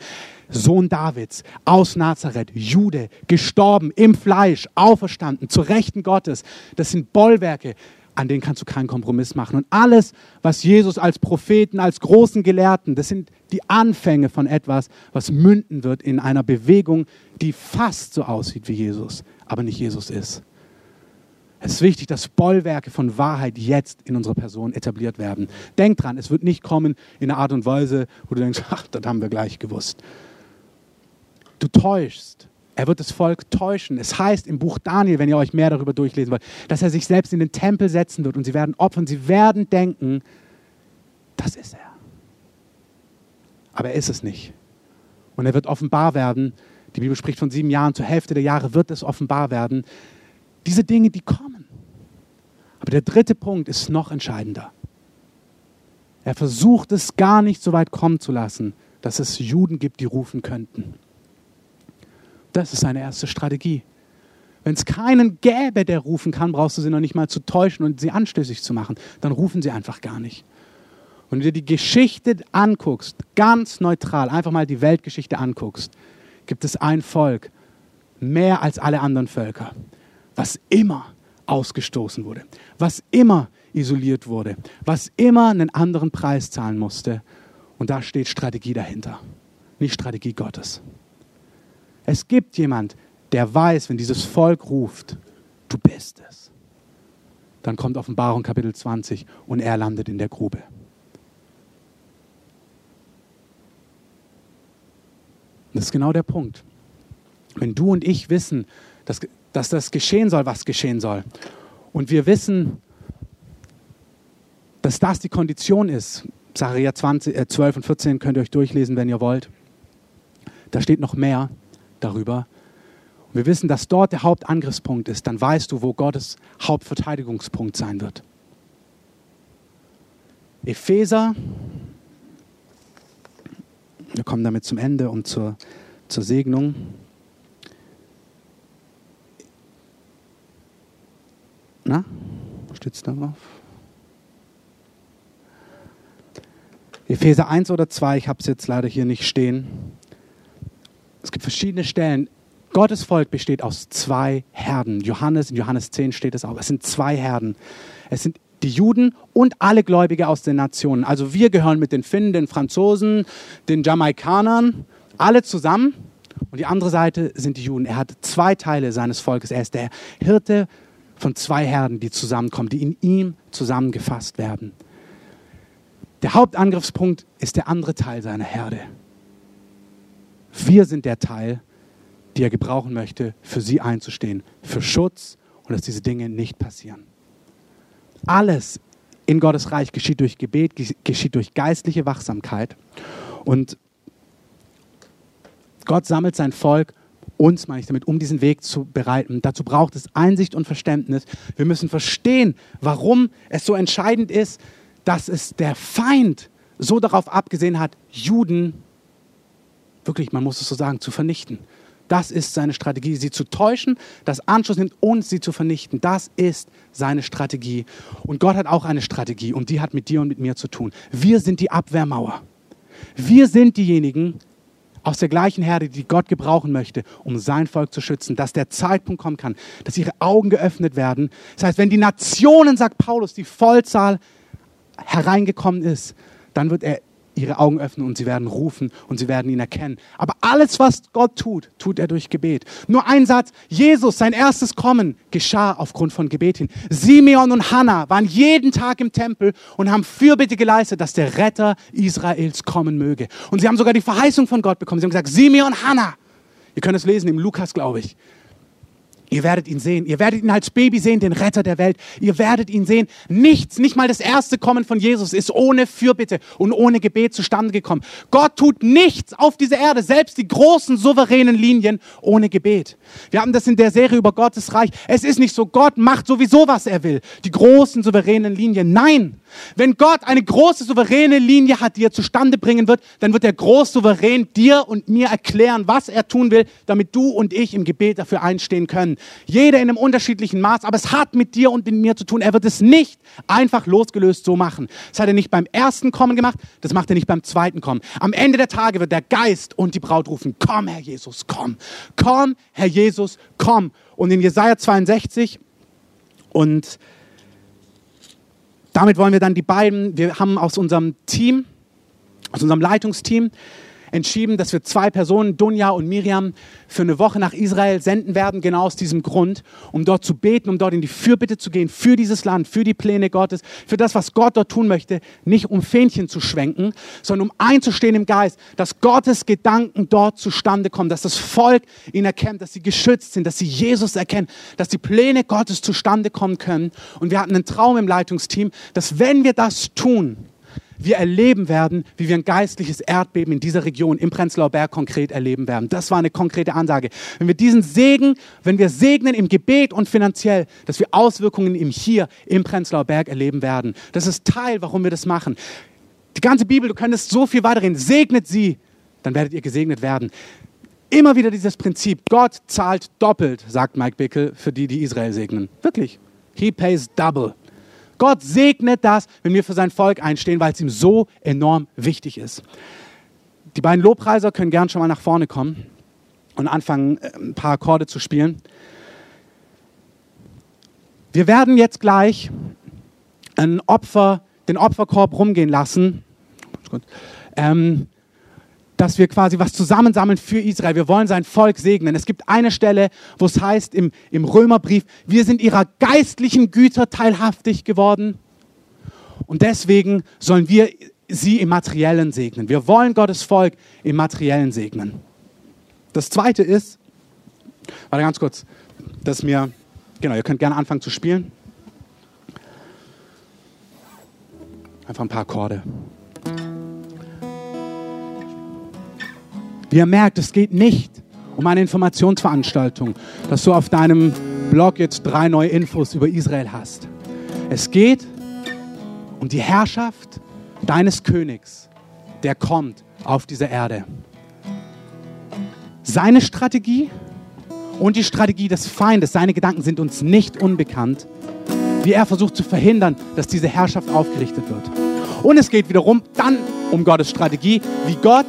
Sohn Davids, aus Nazareth, Jude, gestorben, im Fleisch, auferstanden, zur Rechten Gottes. Das sind Bollwerke, an denen kannst du keinen Kompromiss machen. Und alles, was Jesus als Propheten, als großen Gelehrten, das sind die Anfänge von etwas, was münden wird in einer Bewegung, die fast so aussieht wie Jesus, aber nicht Jesus ist. Es ist wichtig, dass Bollwerke von Wahrheit jetzt in unserer Person etabliert werden. Denk dran, es wird nicht kommen in einer Art und Weise, wo du denkst, (laughs) ach, das haben wir gleich gewusst. Du täuschst. Er wird das Volk täuschen. Es heißt im Buch Daniel, wenn ihr euch mehr darüber durchlesen wollt, dass er sich selbst in den Tempel setzen wird und sie werden opfern. Sie werden denken, das ist er. Aber er ist es nicht. Und er wird offenbar werden. Die Bibel spricht von sieben Jahren. Zur Hälfte der Jahre wird es offenbar werden. Diese Dinge, die kommen. Aber der dritte Punkt ist noch entscheidender. Er versucht es gar nicht so weit kommen zu lassen, dass es Juden gibt, die rufen könnten. Das ist seine erste Strategie. Wenn es keinen gäbe, der rufen kann, brauchst du sie noch nicht mal zu täuschen und sie anstößig zu machen. Dann rufen sie einfach gar nicht. Und wenn du dir die Geschichte anguckst, ganz neutral, einfach mal die Weltgeschichte anguckst, gibt es ein Volk, mehr als alle anderen Völker, was immer ausgestoßen wurde, was immer isoliert wurde, was immer einen anderen Preis zahlen musste. Und da steht Strategie dahinter, nicht Strategie Gottes. Es gibt jemand, der weiß, wenn dieses Volk ruft, du bist es. Dann kommt Offenbarung Kapitel 20 und er landet in der Grube. Das ist genau der Punkt. Wenn du und ich wissen, dass, dass das geschehen soll, was geschehen soll, und wir wissen, dass das die Kondition ist, Sacharja 20, äh 12 und 14 könnt ihr euch durchlesen, wenn ihr wollt. Da steht noch mehr darüber. Und wir wissen, dass dort der Hauptangriffspunkt ist, dann weißt du, wo Gottes Hauptverteidigungspunkt sein wird. Epheser, wir kommen damit zum Ende und zur, zur Segnung. Na, stützt darauf? Epheser 1 oder 2, ich habe es jetzt leider hier nicht stehen. Es gibt verschiedene Stellen. Gottes Volk besteht aus zwei Herden. Johannes, in Johannes 10 steht es auch. Es sind zwei Herden. Es sind die Juden und alle Gläubige aus den Nationen. Also wir gehören mit den Finnen, den Franzosen, den Jamaikanern, alle zusammen. Und die andere Seite sind die Juden. Er hat zwei Teile seines Volkes. Er ist der Hirte von zwei Herden, die zusammenkommen, die in ihm zusammengefasst werden. Der Hauptangriffspunkt ist der andere Teil seiner Herde. Wir sind der Teil, die er gebrauchen möchte, für sie einzustehen, für Schutz und dass diese Dinge nicht passieren. Alles in Gottes Reich geschieht durch Gebet, geschieht durch geistliche Wachsamkeit. Und Gott sammelt sein Volk, uns meine ich damit, um diesen Weg zu bereiten. Dazu braucht es Einsicht und Verständnis. Wir müssen verstehen, warum es so entscheidend ist, dass es der Feind so darauf abgesehen hat, Juden wirklich, man muss es so sagen, zu vernichten. Das ist seine Strategie, sie zu täuschen, das Anschluss nimmt und sie zu vernichten. Das ist seine Strategie. Und Gott hat auch eine Strategie und die hat mit dir und mit mir zu tun. Wir sind die Abwehrmauer. Wir sind diejenigen aus der gleichen Herde, die Gott gebrauchen möchte, um sein Volk zu schützen, dass der Zeitpunkt kommen kann, dass ihre Augen geöffnet werden. Das heißt, wenn die Nationen, sagt Paulus, die Vollzahl hereingekommen ist, dann wird er ihre Augen öffnen und sie werden rufen und sie werden ihn erkennen. Aber alles, was Gott tut, tut er durch Gebet. Nur ein Satz, Jesus, sein erstes Kommen geschah aufgrund von Gebet hin. Simeon und Hannah waren jeden Tag im Tempel und haben Fürbitte geleistet, dass der Retter Israels kommen möge. Und sie haben sogar die Verheißung von Gott bekommen. Sie haben gesagt, Simeon, Hannah. Ihr könnt es lesen im Lukas, glaube ich. Ihr werdet ihn sehen. Ihr werdet ihn als Baby sehen, den Retter der Welt. Ihr werdet ihn sehen. Nichts, nicht mal das erste Kommen von Jesus ist ohne Fürbitte und ohne Gebet zustande gekommen. Gott tut nichts auf dieser Erde, selbst die großen souveränen Linien ohne Gebet. Wir haben das in der Serie über Gottes Reich. Es ist nicht so, Gott macht sowieso, was er will. Die großen souveränen Linien. Nein, Wenn Gott eine große souveräne Linie hat, die er zustande bringen wird, dann wird er groß souverän dir und mir erklären, was er tun will, damit du und ich im Gebet dafür einstehen können. Jeder in einem unterschiedlichen Maß, aber es hat mit dir und mit mir zu tun. Er wird es nicht einfach losgelöst so machen. Das hat er nicht beim ersten Kommen gemacht, das macht er nicht beim zweiten Kommen. Am Ende der Tage wird der Geist und die Braut rufen, komm Herr Jesus, komm, komm Herr Jesus, komm. Und in Jesaja 62 und damit wollen wir dann die beiden, wir haben aus unserem Team, aus unserem Leitungsteam, entschieden, dass wir zwei Personen, Dunja und Miriam, für eine Woche nach Israel senden werden, genau aus diesem Grund, um dort zu beten, um dort in die Fürbitte zu gehen, für dieses Land, für die Pläne Gottes, für das, was Gott dort tun möchte, nicht um Fähnchen zu schwenken, sondern um einzustehen im Geist, dass Gottes Gedanken dort zustande kommen, dass das Volk ihn erkennt, dass sie geschützt sind, dass sie Jesus erkennen, dass die Pläne Gottes zustande kommen können. Und wir hatten einen Traum im Leitungsteam, dass wenn wir das tun, wir erleben werden, wie wir ein geistliches Erdbeben in dieser Region im Prenzlauer Berg konkret erleben werden. Das war eine konkrete Ansage. Wenn wir diesen Segen, wenn wir segnen im Gebet und finanziell, dass wir Auswirkungen im Hier, im Prenzlauer Berg erleben werden. Das ist Teil, warum wir das machen. Die ganze Bibel, du könntest so viel weiterreden. Segnet sie, dann werdet ihr gesegnet werden. Immer wieder dieses Prinzip, Gott zahlt doppelt, sagt Mike Bickel, für die, die Israel segnen. Wirklich. He pays double. Gott segnet das, wenn wir für sein Volk einstehen, weil es ihm so enorm wichtig ist. Die beiden Lobpreiser können gern schon mal nach vorne kommen und anfangen, äh, ein paar Akkorde zu spielen. Wir werden jetzt gleich ein Opfer, den Opferkorb rumgehen lassen. Ähm, dass wir quasi was zusammensammeln für Israel. Wir wollen sein Volk segnen. Es gibt eine Stelle, wo es heißt im, im Römerbrief, wir sind ihrer geistlichen Güter teilhaftig geworden. Und deswegen sollen wir sie im Materiellen segnen. Wir wollen Gottes Volk im Materiellen segnen. Das zweite ist, warte ganz kurz, dass mir, genau, ihr könnt gerne anfangen zu spielen. Einfach ein paar Akkorde. Wie ihr merkt, es geht nicht um eine Informationsveranstaltung, dass du auf deinem Blog jetzt drei neue Infos über Israel hast. Es geht um die Herrschaft deines Königs, der kommt auf dieser Erde. Seine Strategie und die Strategie des Feindes, seine Gedanken sind uns nicht unbekannt, wie er versucht zu verhindern, dass diese Herrschaft aufgerichtet wird. Und es geht wiederum dann um Gottes Strategie, wie Gott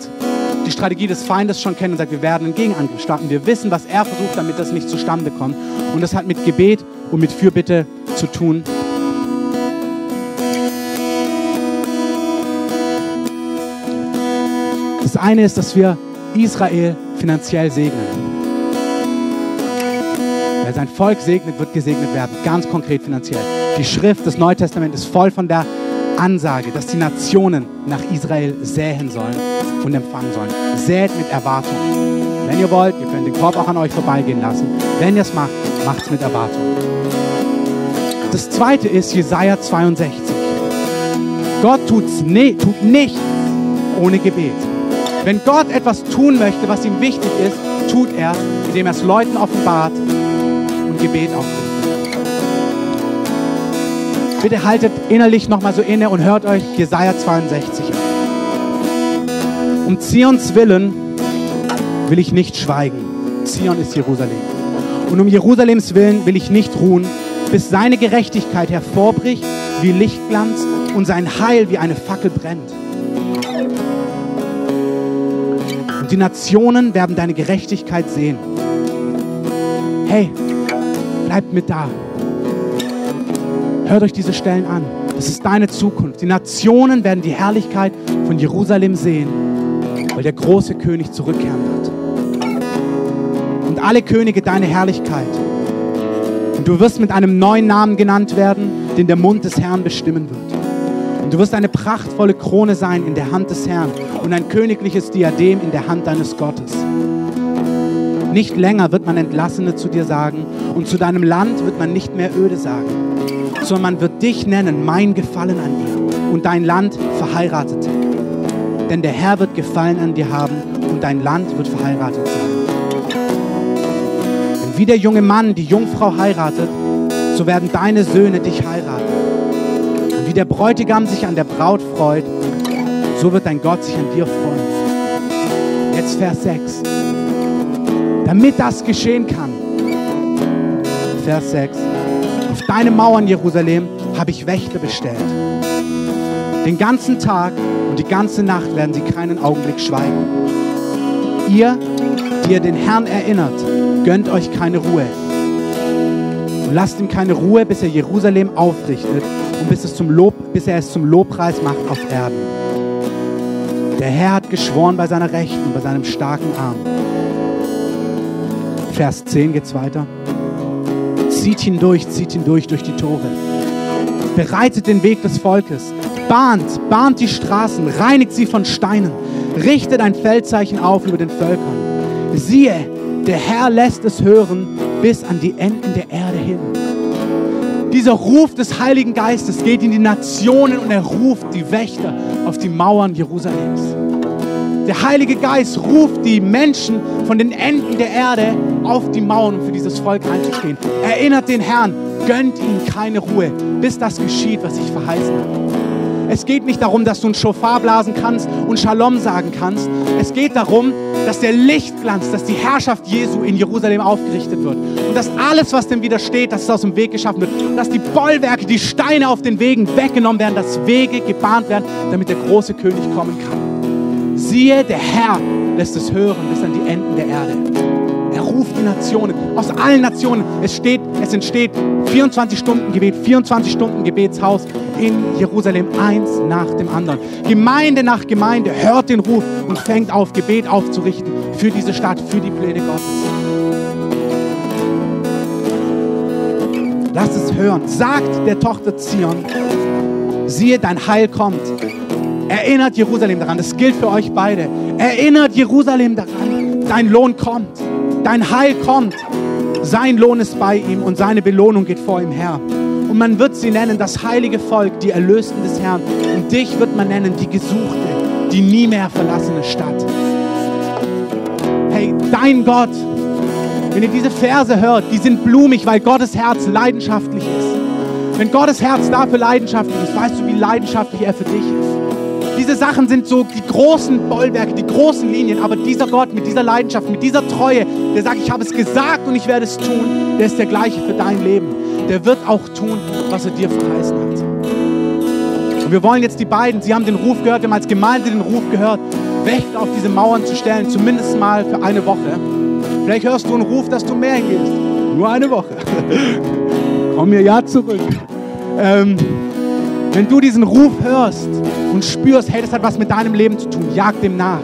die Strategie des Feindes schon kennen und sagt, wir werden einen Gegenangriff starten. Wir wissen, was er versucht, damit das nicht zustande kommt. Und das hat mit Gebet und mit Fürbitte zu tun. Das eine ist, dass wir Israel finanziell segnen. Wer sein Volk segnet, wird gesegnet werden, ganz konkret finanziell. Die Schrift des Neuen Testaments ist voll von der Ansage, dass die Nationen nach Israel säen sollen und empfangen sollen. Sät mit Erwartung. Wenn ihr wollt, ihr könnt den Korb auch an euch vorbeigehen lassen. Wenn ihr es macht, macht es mit Erwartung. Das zweite ist Jesaja 62. Gott tut's ne, tut nichts ohne Gebet. Wenn Gott etwas tun möchte, was ihm wichtig ist, tut er, indem er es Leuten offenbart und Gebet aufbringt. Bitte haltet innerlich nochmal so inne und hört euch Jesaja 62 an. Um Zions Willen will ich nicht schweigen. Zion ist Jerusalem. Und um Jerusalems Willen will ich nicht ruhen, bis seine Gerechtigkeit hervorbricht wie Lichtglanz und sein Heil wie eine Fackel brennt. Und die Nationen werden deine Gerechtigkeit sehen. Hey, bleibt mit da. Hört euch diese Stellen an. Das ist deine Zukunft. Die Nationen werden die Herrlichkeit von Jerusalem sehen, weil der große König zurückkehren wird. Und alle Könige deine Herrlichkeit. Und du wirst mit einem neuen Namen genannt werden, den der Mund des Herrn bestimmen wird. Und du wirst eine prachtvolle Krone sein in der Hand des Herrn und ein königliches Diadem in der Hand deines Gottes. Nicht länger wird man Entlassene zu dir sagen und zu deinem Land wird man nicht mehr öde sagen sondern man wird dich nennen, mein Gefallen an dir und dein Land verheiratet. Denn der Herr wird Gefallen an dir haben und dein Land wird verheiratet sein. Denn wie der junge Mann die Jungfrau heiratet, so werden deine Söhne dich heiraten. Und wie der Bräutigam sich an der Braut freut, so wird dein Gott sich an dir freuen. Jetzt Vers 6. Damit das geschehen kann. Vers 6. Auf deine Mauern, Jerusalem, habe ich Wächter bestellt. Den ganzen Tag und die ganze Nacht werden sie keinen Augenblick schweigen. Ihr, die ihr den Herrn erinnert, gönnt euch keine Ruhe. Und lasst ihm keine Ruhe, bis er Jerusalem aufrichtet und bis, es zum Lob, bis er es zum Lobpreis macht auf Erden. Der Herr hat geschworen bei seiner Rechten bei seinem starken Arm. Vers 10 geht's weiter. Zieht ihn durch, zieht ihn durch durch die Tore. Bereitet den Weg des Volkes. Bahnt, bahnt die Straßen, reinigt sie von Steinen. Richtet ein Feldzeichen auf über den Völkern. Siehe, der Herr lässt es hören bis an die Enden der Erde hin. Dieser Ruf des Heiligen Geistes geht in die Nationen und er ruft die Wächter auf die Mauern Jerusalems. Der Heilige Geist ruft die Menschen von den Enden der Erde auf die Mauern, um für dieses Volk einzustehen. Erinnert den Herrn, gönnt ihnen keine Ruhe, bis das geschieht, was ich verheißen habe. Es geht nicht darum, dass du ein Schofar blasen kannst und Shalom sagen kannst. Es geht darum, dass der Lichtglanz, dass die Herrschaft Jesu in Jerusalem aufgerichtet wird. Und dass alles, was dem widersteht, dass es aus dem Weg geschaffen wird. Und dass die Bollwerke, die Steine auf den Wegen weggenommen werden, dass Wege gebahnt werden, damit der große König kommen kann. Siehe, der Herr lässt es hören bis an die Enden der Erde. Er ruft die Nationen, aus allen Nationen. Es, steht, es entsteht 24 Stunden Gebet, 24 Stunden Gebetshaus in Jerusalem, eins nach dem anderen. Gemeinde nach Gemeinde hört den Ruf und fängt auf, Gebet aufzurichten für diese Stadt, für die Pläne Gottes. Lass es hören. Sagt der Tochter Zion, siehe, dein Heil kommt. Erinnert Jerusalem daran, das gilt für euch beide. Erinnert Jerusalem daran, dein Lohn kommt. Dein Heil kommt. Sein Lohn ist bei ihm und seine Belohnung geht vor ihm her. Und man wird sie nennen das heilige Volk, die Erlösten des Herrn. Und dich wird man nennen die Gesuchte, die nie mehr verlassene Stadt. Hey, dein Gott, wenn ihr diese Verse hört, die sind blumig, weil Gottes Herz leidenschaftlich ist. Wenn Gottes Herz dafür leidenschaftlich ist, weißt du, wie leidenschaftlich er für dich ist. Diese Sachen sind so die großen Bollwerke, die großen Linien, aber dieser Gott mit dieser Leidenschaft, mit dieser Treue, der sagt, ich habe es gesagt und ich werde es tun, der ist der gleiche für dein Leben. Der wird auch tun, was er dir verheißen hat. Und wir wollen jetzt die beiden, sie haben den Ruf gehört, wir haben als Gemeinde den Ruf gehört, Wächter auf diese Mauern zu stellen, zumindest mal für eine Woche. Vielleicht hörst du einen Ruf, dass du mehr hingehst. Nur eine Woche. (laughs) Komm mir ja zurück. Ähm, wenn du diesen Ruf hörst und spürst, hey, das hat was mit deinem Leben zu tun, jag dem nach.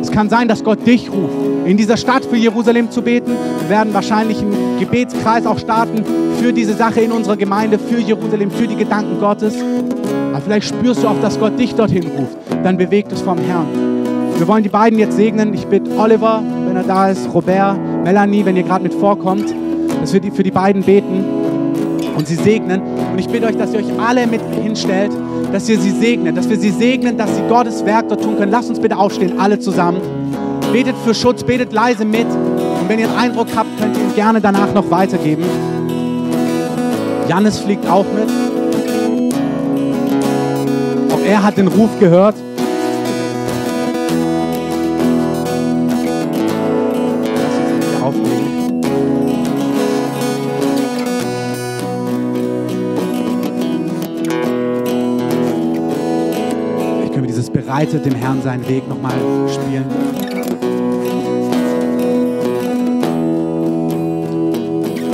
Es kann sein, dass Gott dich ruft, in dieser Stadt für Jerusalem zu beten. Wir werden wahrscheinlich einen Gebetskreis auch starten für diese Sache in unserer Gemeinde, für Jerusalem, für die Gedanken Gottes. Aber vielleicht spürst du auch, dass Gott dich dorthin ruft. Dann bewegt es vom Herrn. Wir wollen die beiden jetzt segnen. Ich bitte Oliver, wenn er da ist, Robert, Melanie, wenn ihr gerade mit vorkommt, dass wir für die beiden beten und sie segnen. Und ich bitte euch, dass ihr euch alle mit hinstellt, dass ihr sie segnet, dass wir sie segnen, dass sie Gottes Werk dort tun können. Lasst uns bitte aufstehen, alle zusammen. Betet für Schutz, betet leise mit. Und wenn ihr einen Eindruck habt, könnt ihr ihn gerne danach noch weitergeben. Jannis fliegt auch mit. Auch er hat den Ruf gehört. Bereitet dem Herrn seinen Weg nochmal spielen.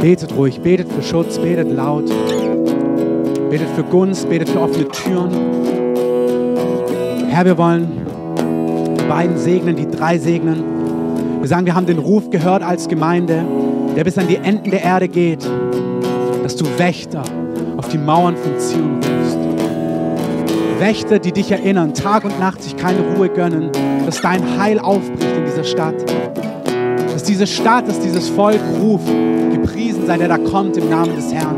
Betet ruhig, betet für Schutz, betet laut, betet für Gunst, betet für offene Türen. Herr, wir wollen die beiden segnen, die drei segnen. Wir sagen, wir haben den Ruf gehört als Gemeinde, der bis an die Enden der Erde geht, dass du Wächter auf die Mauern von Zion. Wächter, die dich erinnern, Tag und Nacht sich keine Ruhe gönnen, dass dein Heil aufbricht in dieser Stadt. Dass diese Stadt, dass dieses Volk ruft, gepriesen sei, der da kommt im Namen des Herrn.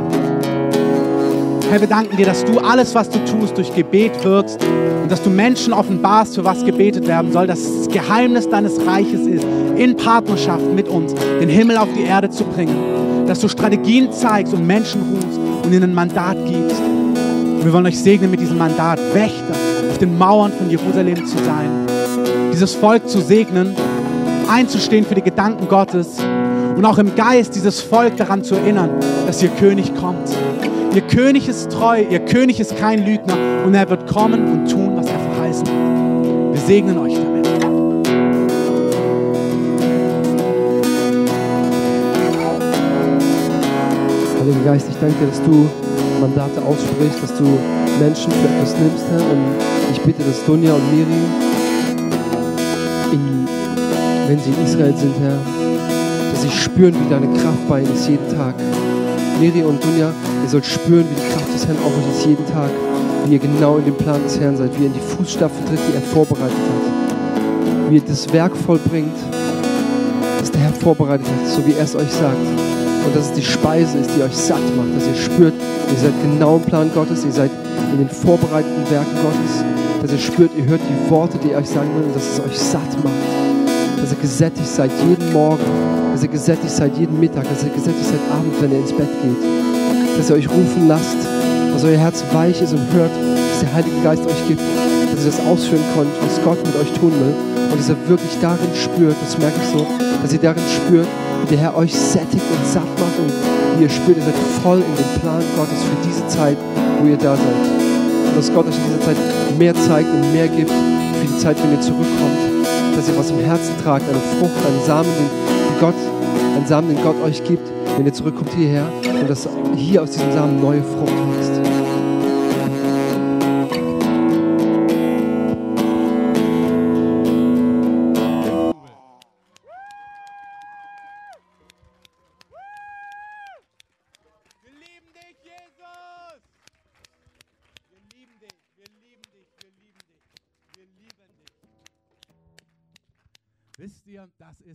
Herr, wir danken dir, dass du alles, was du tust, durch Gebet wirkst und dass du Menschen offenbarst, für was gebetet werden soll, dass das Geheimnis deines Reiches ist, in Partnerschaft mit uns den Himmel auf die Erde zu bringen. Dass du Strategien zeigst und Menschen rufst und ihnen ein Mandat gibst. Und wir wollen euch segnen mit diesem Mandat, Wächter auf den Mauern von Jerusalem zu sein, dieses Volk zu segnen, einzustehen für die Gedanken Gottes und auch im Geist dieses Volk daran zu erinnern, dass ihr König kommt. Ihr König ist treu, ihr König ist kein Lügner und er wird kommen und tun, was er verheißen hat. Wir segnen euch damit. Heiliger Geist, ich danke dir, dass du Mandate aussprichst, dass du Menschen für etwas nimmst, Herr. Und ich bitte, dass Dunja und Miri, in, wenn sie in Israel sind, Herr, dass sie spüren, wie deine Kraft bei ihnen ist jeden Tag. Miri und Dunja, ihr sollt spüren, wie die Kraft des Herrn auf euch ist jeden Tag, wie ihr genau in dem Plan des Herrn seid, wie ihr in die Fußstapfen tritt, die er vorbereitet hat, wie ihr das Werk vollbringt, das der Herr vorbereitet hat, so wie er es euch sagt. Und dass es die Speise ist, die euch satt macht, dass ihr spürt, ihr seid genau im Plan Gottes, ihr seid in den vorbereiteten Werken Gottes, dass ihr spürt, ihr hört die Worte, die euch sagen will und dass es euch satt macht. Dass ihr gesättigt seid jeden Morgen, dass ihr gesättigt seid jeden Mittag, dass ihr gesättigt seid abends, wenn ihr ins Bett geht. Dass ihr euch rufen lasst, dass euer Herz weich ist und hört, was der Heilige Geist euch gibt, dass ihr das ausführen könnt, was Gott mit euch tun will. Und dass ihr wirklich darin spürt, das merke ich so, dass ihr darin spürt, der Herr euch sättigt und satt macht und wie ihr spürt, ihr seid voll in den Plan Gottes für diese Zeit, wo ihr da seid. Und dass Gott euch in dieser Zeit mehr zeigt und mehr gibt für die Zeit, wenn ihr zurückkommt. Dass ihr was im Herzen tragt, eine Frucht, einen Samen, den Gott, einen Samen, den Gott euch gibt, wenn ihr zurückkommt hierher und dass hier aus diesem Samen neue Frucht wächst.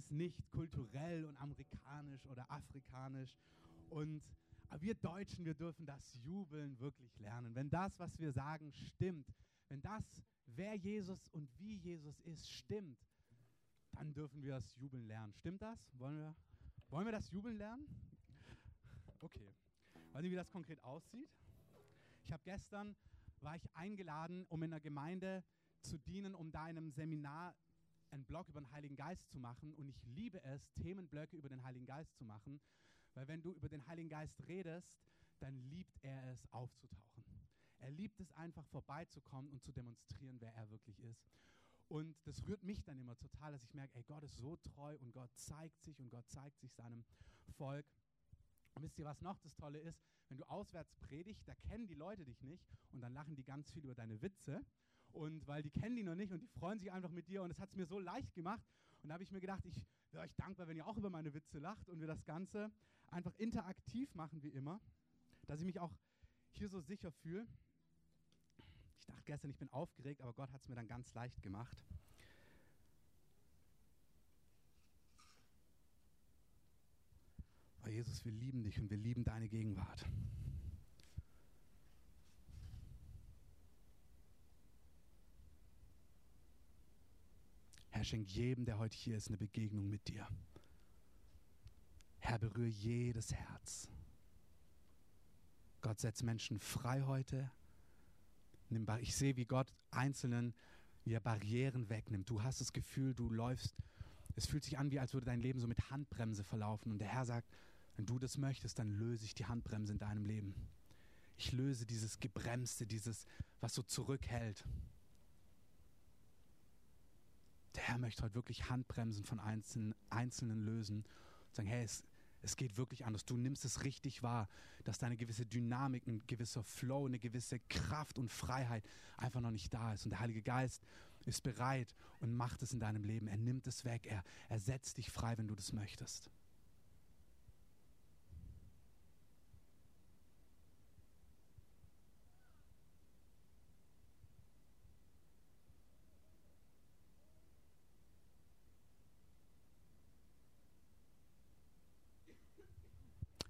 Ist nicht kulturell und amerikanisch oder afrikanisch. Und aber wir Deutschen, wir dürfen das Jubeln wirklich lernen. Wenn das, was wir sagen, stimmt, wenn das, wer Jesus und wie Jesus ist, stimmt, dann dürfen wir das Jubeln lernen. Stimmt das? Wollen wir, wollen wir das Jubeln lernen? Okay. Weiß nicht, wie das konkret aussieht. Ich habe gestern, war ich eingeladen, um in einer Gemeinde zu dienen, um da in einem Seminar einen Blog über den Heiligen Geist zu machen. Und ich liebe es, Themenblöcke über den Heiligen Geist zu machen, weil wenn du über den Heiligen Geist redest, dann liebt er es aufzutauchen. Er liebt es einfach vorbeizukommen und zu demonstrieren, wer er wirklich ist. Und das rührt mich dann immer total, dass ich merke, ey, Gott ist so treu und Gott zeigt sich und Gott zeigt sich seinem Volk. Und wisst ihr, was noch das Tolle ist? Wenn du auswärts predigst, da kennen die Leute dich nicht und dann lachen die ganz viel über deine Witze. Und weil die kennen die noch nicht und die freuen sich einfach mit dir und es hat es mir so leicht gemacht. Und da habe ich mir gedacht, ich wäre euch dankbar, wenn ihr auch über meine Witze lacht und wir das Ganze einfach interaktiv machen wie immer, dass ich mich auch hier so sicher fühle. Ich dachte gestern, ich bin aufgeregt, aber Gott hat es mir dann ganz leicht gemacht. Oh Jesus, wir lieben dich und wir lieben deine Gegenwart. Herr, schenk jedem, der heute hier ist, eine Begegnung mit dir. Herr, berühre jedes Herz. Gott setzt Menschen frei heute. Ich sehe, wie Gott Einzelnen, er Barrieren wegnimmt. Du hast das Gefühl, du läufst, es fühlt sich an, wie als würde dein Leben so mit Handbremse verlaufen. Und der Herr sagt, wenn du das möchtest, dann löse ich die Handbremse in deinem Leben. Ich löse dieses Gebremste, dieses, was so zurückhält. Der Herr möchte heute wirklich Handbremsen von Einzelnen, Einzelnen lösen und sagen, hey, es, es geht wirklich anders. Du nimmst es richtig wahr, dass da eine gewisse Dynamik, ein gewisser Flow, eine gewisse Kraft und Freiheit einfach noch nicht da ist. Und der Heilige Geist ist bereit und macht es in deinem Leben. Er nimmt es weg. Er, er setzt dich frei, wenn du das möchtest.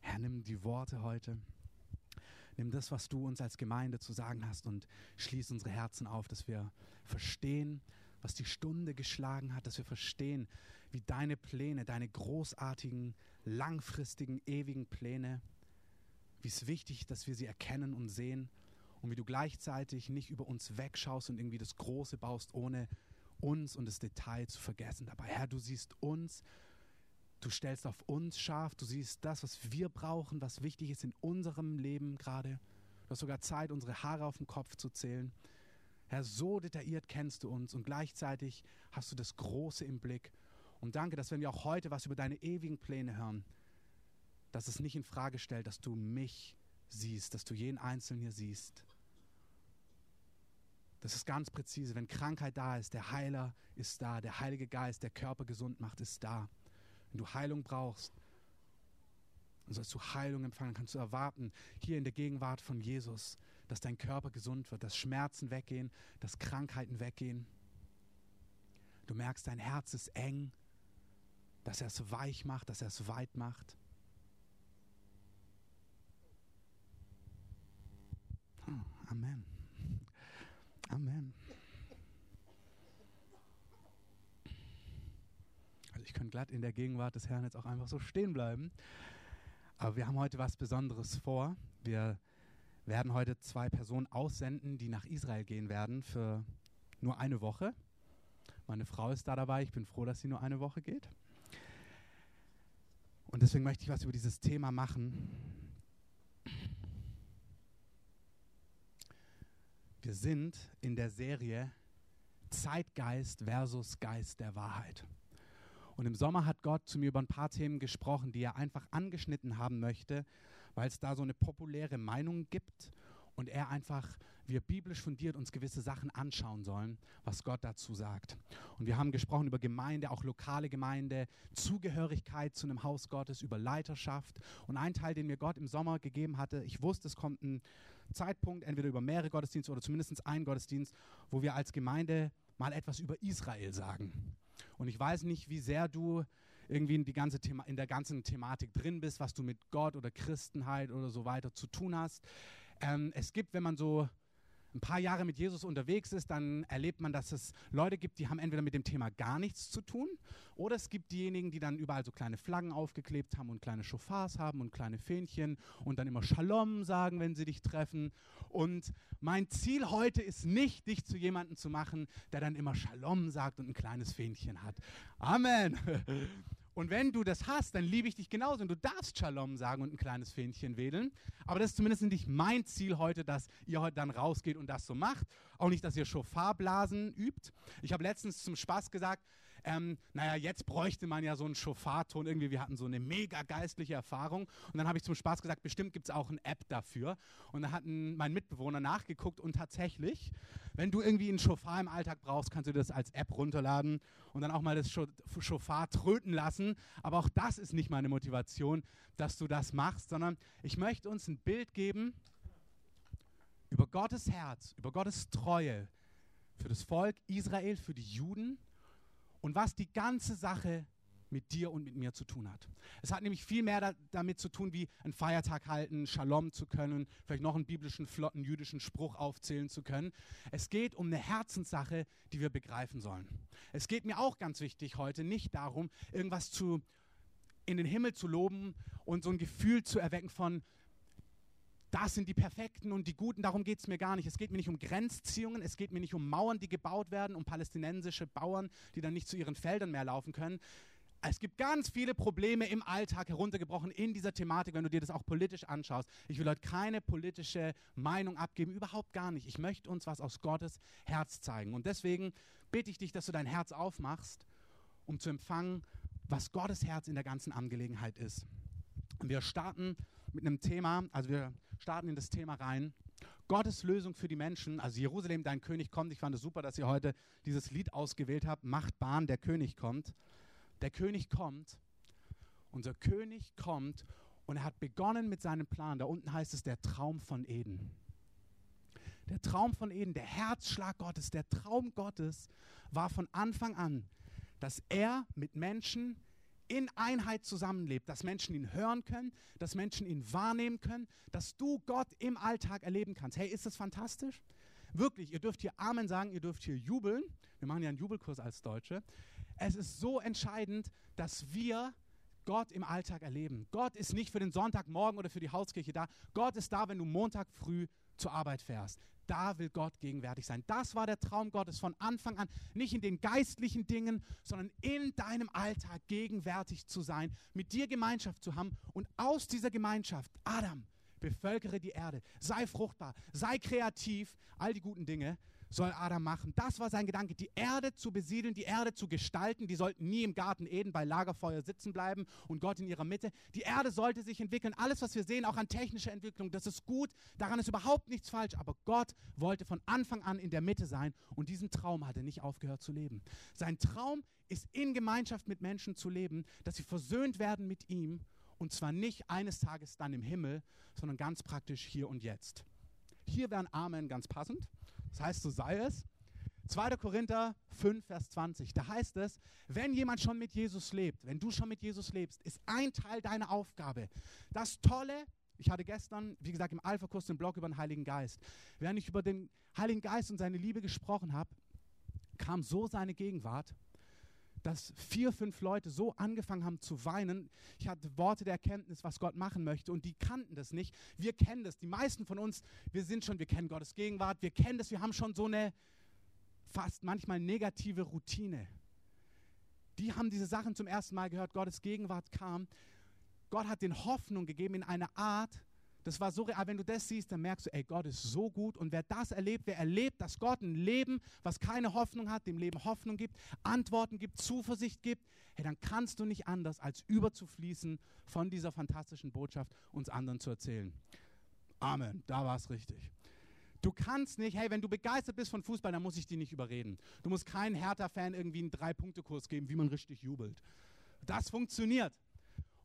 Herr, die Worte heute. Nimm das, was du uns als Gemeinde zu sagen hast und schließ unsere Herzen auf, dass wir verstehen, was die Stunde geschlagen hat, dass wir verstehen, wie deine Pläne, deine großartigen, langfristigen, ewigen Pläne, wie es wichtig ist, dass wir sie erkennen und sehen und wie du gleichzeitig nicht über uns wegschaust und irgendwie das Große baust, ohne uns und das Detail zu vergessen dabei. Herr, du siehst uns, du stellst auf uns scharf, du siehst das, was wir brauchen, was wichtig ist in unserem Leben gerade. Du hast sogar Zeit, unsere Haare auf dem Kopf zu zählen. Herr, so detailliert kennst du uns und gleichzeitig hast du das Große im Blick. Und danke, dass wenn wir auch heute was über deine ewigen Pläne hören, dass es nicht in Frage stellt, dass du mich siehst, dass du jeden Einzelnen hier siehst. Das ist ganz präzise. Wenn Krankheit da ist, der Heiler ist da. Der Heilige Geist, der Körper gesund macht, ist da. Wenn du Heilung brauchst, dann sollst du Heilung empfangen, kannst du erwarten, hier in der Gegenwart von Jesus, dass dein Körper gesund wird, dass Schmerzen weggehen, dass Krankheiten weggehen. Du merkst, dein Herz ist eng, dass er es weich macht, dass er es weit macht. Oh, Amen. Amen. Also ich könnte glatt in der Gegenwart des Herrn jetzt auch einfach so stehen bleiben. Aber wir haben heute was Besonderes vor. Wir werden heute zwei Personen aussenden, die nach Israel gehen werden für nur eine Woche. Meine Frau ist da dabei. Ich bin froh, dass sie nur eine Woche geht. Und deswegen möchte ich was über dieses Thema machen. Wir sind in der Serie Zeitgeist versus Geist der Wahrheit. Und im Sommer hat Gott zu mir über ein paar Themen gesprochen, die er einfach angeschnitten haben möchte, weil es da so eine populäre Meinung gibt und er einfach, wir biblisch fundiert uns gewisse Sachen anschauen sollen, was Gott dazu sagt. Und wir haben gesprochen über Gemeinde, auch lokale Gemeinde, Zugehörigkeit zu einem Haus Gottes, über Leiterschaft. Und ein Teil, den mir Gott im Sommer gegeben hatte, ich wusste, es kommt ein Zeitpunkt, entweder über mehrere Gottesdienste oder zumindest einen Gottesdienst, wo wir als Gemeinde mal etwas über Israel sagen. Und ich weiß nicht, wie sehr du irgendwie in, die ganze Thema, in der ganzen Thematik drin bist, was du mit Gott oder Christenheit oder so weiter zu tun hast. Ähm, es gibt, wenn man so ein paar Jahre mit Jesus unterwegs ist, dann erlebt man, dass es Leute gibt, die haben entweder mit dem Thema gar nichts zu tun oder es gibt diejenigen, die dann überall so kleine Flaggen aufgeklebt haben und kleine Chauffeurs haben und kleine Fähnchen und dann immer Shalom sagen, wenn sie dich treffen. Und mein Ziel heute ist nicht, dich zu jemandem zu machen, der dann immer Shalom sagt und ein kleines Fähnchen hat. Amen. (laughs) Und wenn du das hast, dann liebe ich dich genauso und du darfst Shalom sagen und ein kleines Fähnchen wedeln. Aber das ist zumindest nicht mein Ziel heute, dass ihr heute dann rausgeht und das so macht. Auch nicht, dass ihr Schoffarblasen übt. Ich habe letztens zum Spaß gesagt, ähm, naja, jetzt bräuchte man ja so einen Schofarton irgendwie. Wir hatten so eine mega geistliche Erfahrung. Und dann habe ich zum Spaß gesagt, bestimmt gibt es auch eine App dafür. Und dann hat mein Mitbewohner nachgeguckt und tatsächlich, wenn du irgendwie einen Schofar im Alltag brauchst, kannst du das als App runterladen und dann auch mal das Schofar tröten lassen. Aber auch das ist nicht meine Motivation, dass du das machst, sondern ich möchte uns ein Bild geben über Gottes Herz, über Gottes Treue für das Volk Israel, für die Juden und was die ganze Sache mit dir und mit mir zu tun hat. Es hat nämlich viel mehr da, damit zu tun, wie einen Feiertag halten, Shalom zu können, vielleicht noch einen biblischen, flotten jüdischen Spruch aufzählen zu können. Es geht um eine Herzenssache, die wir begreifen sollen. Es geht mir auch ganz wichtig heute nicht darum, irgendwas zu in den Himmel zu loben und so ein Gefühl zu erwecken von, das sind die Perfekten und die Guten, darum geht es mir gar nicht. Es geht mir nicht um Grenzziehungen, es geht mir nicht um Mauern, die gebaut werden, um palästinensische Bauern, die dann nicht zu ihren Feldern mehr laufen können. Es gibt ganz viele Probleme im Alltag heruntergebrochen in dieser Thematik, wenn du dir das auch politisch anschaust. Ich will heute keine politische Meinung abgeben, überhaupt gar nicht. Ich möchte uns was aus Gottes Herz zeigen. Und deswegen bitte ich dich, dass du dein Herz aufmachst, um zu empfangen, was Gottes Herz in der ganzen Angelegenheit ist. Wir starten mit einem Thema, also wir starten in das Thema rein. Gottes Lösung für die Menschen, also Jerusalem, dein König kommt. Ich fand es super, dass ihr heute dieses Lied ausgewählt habt. Macht Bahn, der König kommt. Der König kommt. Unser König kommt und er hat begonnen mit seinem Plan. Da unten heißt es der Traum von Eden. Der Traum von Eden, der Herzschlag Gottes, der Traum Gottes war von Anfang an, dass er mit Menschen in Einheit zusammenlebt, dass Menschen ihn hören können, dass Menschen ihn wahrnehmen können, dass du Gott im Alltag erleben kannst. Hey, ist das fantastisch? Wirklich, ihr dürft hier Amen sagen, ihr dürft hier jubeln. Wir machen ja einen Jubelkurs als Deutsche. Es ist so entscheidend, dass wir Gott im Alltag erleben. Gott ist nicht für den Sonntagmorgen oder für die Hauskirche da. Gott ist da, wenn du Montag früh zur Arbeit fährst. Da will Gott gegenwärtig sein. Das war der Traum Gottes von Anfang an. Nicht in den geistlichen Dingen, sondern in deinem Alltag gegenwärtig zu sein, mit dir Gemeinschaft zu haben und aus dieser Gemeinschaft, Adam, bevölkere die Erde, sei fruchtbar, sei kreativ, all die guten Dinge soll Adam machen. Das war sein Gedanke, die Erde zu besiedeln, die Erde zu gestalten. Die sollten nie im Garten Eden bei Lagerfeuer sitzen bleiben und Gott in ihrer Mitte. Die Erde sollte sich entwickeln. Alles, was wir sehen, auch an technischer Entwicklung, das ist gut. Daran ist überhaupt nichts falsch. Aber Gott wollte von Anfang an in der Mitte sein und diesen Traum hat er nicht aufgehört zu leben. Sein Traum ist in Gemeinschaft mit Menschen zu leben, dass sie versöhnt werden mit ihm und zwar nicht eines Tages dann im Himmel, sondern ganz praktisch hier und jetzt. Hier wäre ein Amen ganz passend. Das heißt, so sei es. 2. Korinther 5, Vers 20. Da heißt es, wenn jemand schon mit Jesus lebt, wenn du schon mit Jesus lebst, ist ein Teil deiner Aufgabe. Das Tolle, ich hatte gestern, wie gesagt, im Alpha-Kurs den Blog über den Heiligen Geist. Während ich über den Heiligen Geist und seine Liebe gesprochen habe, kam so seine Gegenwart dass vier, fünf Leute so angefangen haben zu weinen. Ich hatte Worte der Erkenntnis, was Gott machen möchte und die kannten das nicht. Wir kennen das. Die meisten von uns, wir sind schon, wir kennen Gottes Gegenwart, wir kennen das, wir haben schon so eine fast manchmal negative Routine. Die haben diese Sachen zum ersten Mal gehört, Gottes Gegenwart kam. Gott hat den Hoffnung gegeben in einer Art, das war so real. Wenn du das siehst, dann merkst du, ey, Gott ist so gut. Und wer das erlebt, wer erlebt, dass Gott ein Leben, was keine Hoffnung hat, dem Leben Hoffnung gibt, Antworten gibt, Zuversicht gibt, hey, dann kannst du nicht anders, als überzufließen von dieser fantastischen Botschaft, uns anderen zu erzählen. Amen. Da war es richtig. Du kannst nicht, hey, wenn du begeistert bist von Fußball, dann muss ich dich nicht überreden. Du musst keinen Hertha-Fan irgendwie einen Drei-Punkte-Kurs geben, wie man richtig jubelt. Das funktioniert.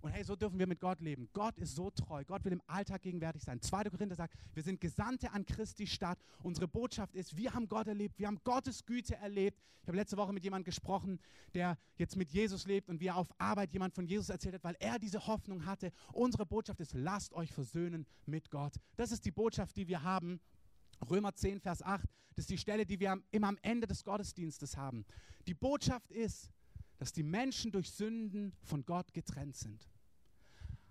Und hey, so dürfen wir mit Gott leben. Gott ist so treu. Gott will im Alltag gegenwärtig sein. 2. Korinther sagt, wir sind Gesandte an Christi Stadt. Unsere Botschaft ist, wir haben Gott erlebt, wir haben Gottes Güte erlebt. Ich habe letzte Woche mit jemandem gesprochen, der jetzt mit Jesus lebt und wie er auf Arbeit jemand von Jesus erzählt hat, weil er diese Hoffnung hatte. Unsere Botschaft ist, lasst euch versöhnen mit Gott. Das ist die Botschaft, die wir haben. Römer 10, Vers 8, das ist die Stelle, die wir immer am Ende des Gottesdienstes haben. Die Botschaft ist, dass die Menschen durch Sünden von Gott getrennt sind.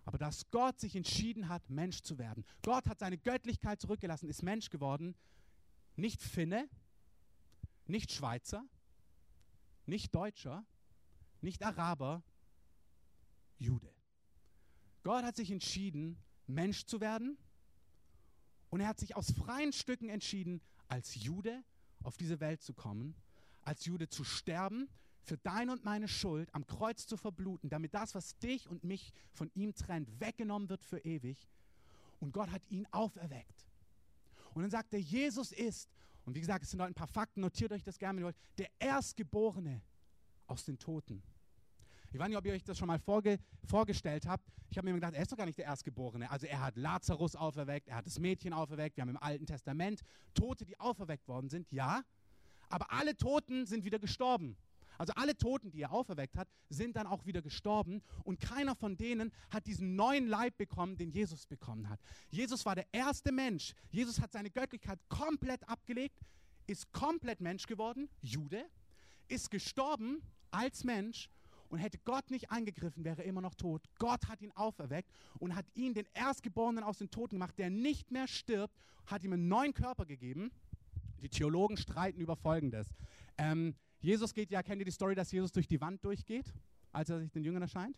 Aber dass Gott sich entschieden hat, Mensch zu werden. Gott hat seine Göttlichkeit zurückgelassen, ist Mensch geworden. Nicht Finne, nicht Schweizer, nicht Deutscher, nicht Araber, Jude. Gott hat sich entschieden, Mensch zu werden. Und er hat sich aus freien Stücken entschieden, als Jude auf diese Welt zu kommen, als Jude zu sterben, für deine und meine Schuld am Kreuz zu verbluten, damit das, was dich und mich von ihm trennt, weggenommen wird für ewig. Und Gott hat ihn auferweckt. Und dann sagt er, Jesus ist, und wie gesagt, es sind heute ein paar Fakten, notiert euch das gerne, der Erstgeborene aus den Toten. Ich weiß nicht, ob ihr euch das schon mal vorge vorgestellt habt. Ich habe mir gedacht, er ist doch gar nicht der Erstgeborene. Also er hat Lazarus auferweckt, er hat das Mädchen auferweckt. Wir haben im Alten Testament Tote, die auferweckt worden sind, ja. Aber alle Toten sind wieder gestorben. Also alle Toten, die er auferweckt hat, sind dann auch wieder gestorben und keiner von denen hat diesen neuen Leib bekommen, den Jesus bekommen hat. Jesus war der erste Mensch. Jesus hat seine Göttlichkeit komplett abgelegt, ist komplett Mensch geworden, Jude, ist gestorben als Mensch und hätte Gott nicht eingegriffen, wäre er immer noch tot. Gott hat ihn auferweckt und hat ihn den Erstgeborenen aus den Toten gemacht, der nicht mehr stirbt, hat ihm einen neuen Körper gegeben. Die Theologen streiten über Folgendes. Ähm, Jesus geht ja, kennt ihr die Story, dass Jesus durch die Wand durchgeht? als er sich den Jüngern erscheint.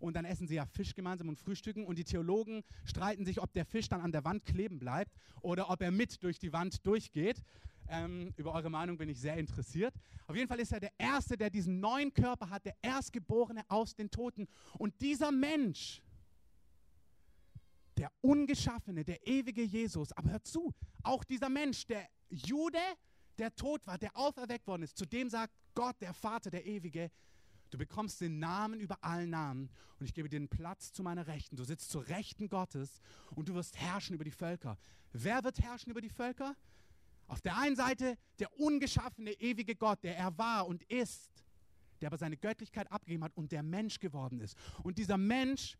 Und dann essen sie ja Fisch gemeinsam und frühstücken. Und die Theologen streiten sich, ob der Fisch dann an der Wand kleben bleibt oder ob er mit durch die Wand durchgeht. Ähm, über eure Meinung bin ich sehr interessiert. Auf jeden Fall ist er der Erste, der diesen neuen Körper hat, der Erstgeborene aus den Toten. Und dieser Mensch, der Ungeschaffene, der ewige Jesus, aber hört zu, auch dieser Mensch, der Jude, der tot war, der auferweckt worden ist, zu dem sagt Gott, der Vater, der Ewige, du bekommst den Namen über allen Namen und ich gebe dir den Platz zu meiner Rechten. Du sitzt zur Rechten Gottes und du wirst herrschen über die Völker. Wer wird herrschen über die Völker? Auf der einen Seite der ungeschaffene, ewige Gott, der er war und ist, der aber seine Göttlichkeit abgegeben hat und der Mensch geworden ist. Und dieser Mensch,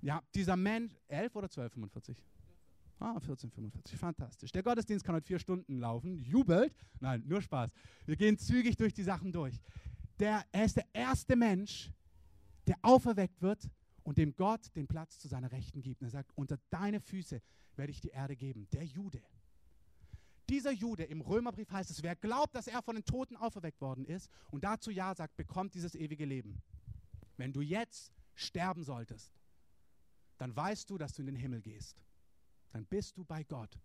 ja, dieser Mensch, 11 oder 1245? Ah, 1445, fantastisch. Der Gottesdienst kann heute vier Stunden laufen. Jubelt. Nein, nur Spaß. Wir gehen zügig durch die Sachen durch. Der, er ist der erste Mensch, der auferweckt wird und dem Gott den Platz zu seiner Rechten gibt. Und er sagt, unter deine Füße werde ich die Erde geben. Der Jude. Dieser Jude, im Römerbrief heißt es, wer glaubt, dass er von den Toten auferweckt worden ist und dazu Ja sagt, bekommt dieses ewige Leben. Wenn du jetzt sterben solltest, dann weißt du, dass du in den Himmel gehst. Dann bist du bei Gott.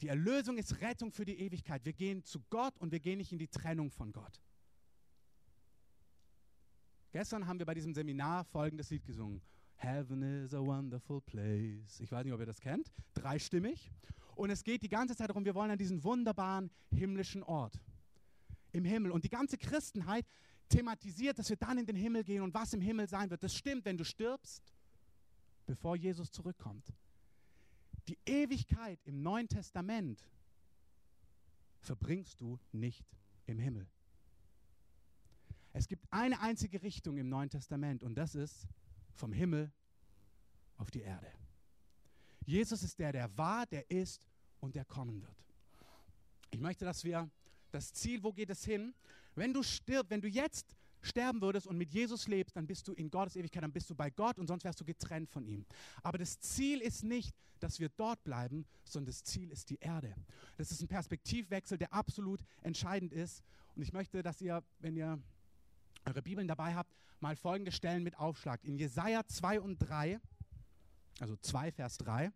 Die Erlösung ist Rettung für die Ewigkeit. Wir gehen zu Gott und wir gehen nicht in die Trennung von Gott. Gestern haben wir bei diesem Seminar folgendes Lied gesungen. Heaven is a wonderful place. Ich weiß nicht, ob ihr das kennt. Dreistimmig. Und es geht die ganze Zeit darum, wir wollen an diesen wunderbaren himmlischen Ort. Im Himmel. Und die ganze Christenheit thematisiert, dass wir dann in den Himmel gehen und was im Himmel sein wird. Das stimmt, wenn du stirbst, bevor Jesus zurückkommt. Die Ewigkeit im Neuen Testament verbringst du nicht im Himmel. Es gibt eine einzige Richtung im Neuen Testament und das ist vom Himmel auf die Erde. Jesus ist der, der war, der ist und der kommen wird. Ich möchte, dass wir das Ziel, wo geht es hin? Wenn du stirbst, wenn du jetzt sterben würdest und mit Jesus lebst, dann bist du in Gottes Ewigkeit, dann bist du bei Gott und sonst wärst du getrennt von ihm. Aber das Ziel ist nicht, dass wir dort bleiben, sondern das Ziel ist die Erde. Das ist ein Perspektivwechsel, der absolut entscheidend ist. Und ich möchte, dass ihr, wenn ihr eure Bibeln dabei habt, mal folgende Stellen mit aufschlagt. In Jesaja 2 und 3, also 2 Vers 3.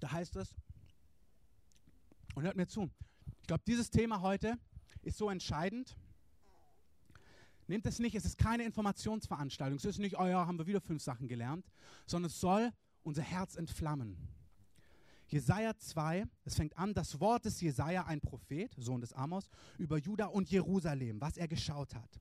Da heißt es, und hört mir zu, glaube, dieses Thema heute ist so entscheidend. Nehmt es nicht, es ist keine Informationsveranstaltung. Es ist nicht, oh ja, haben wir wieder fünf Sachen gelernt, sondern es soll unser Herz entflammen. Jesaja 2, es fängt an, das Wort des Jesaja, ein Prophet, Sohn des Amos, über Juda und Jerusalem, was er geschaut hat.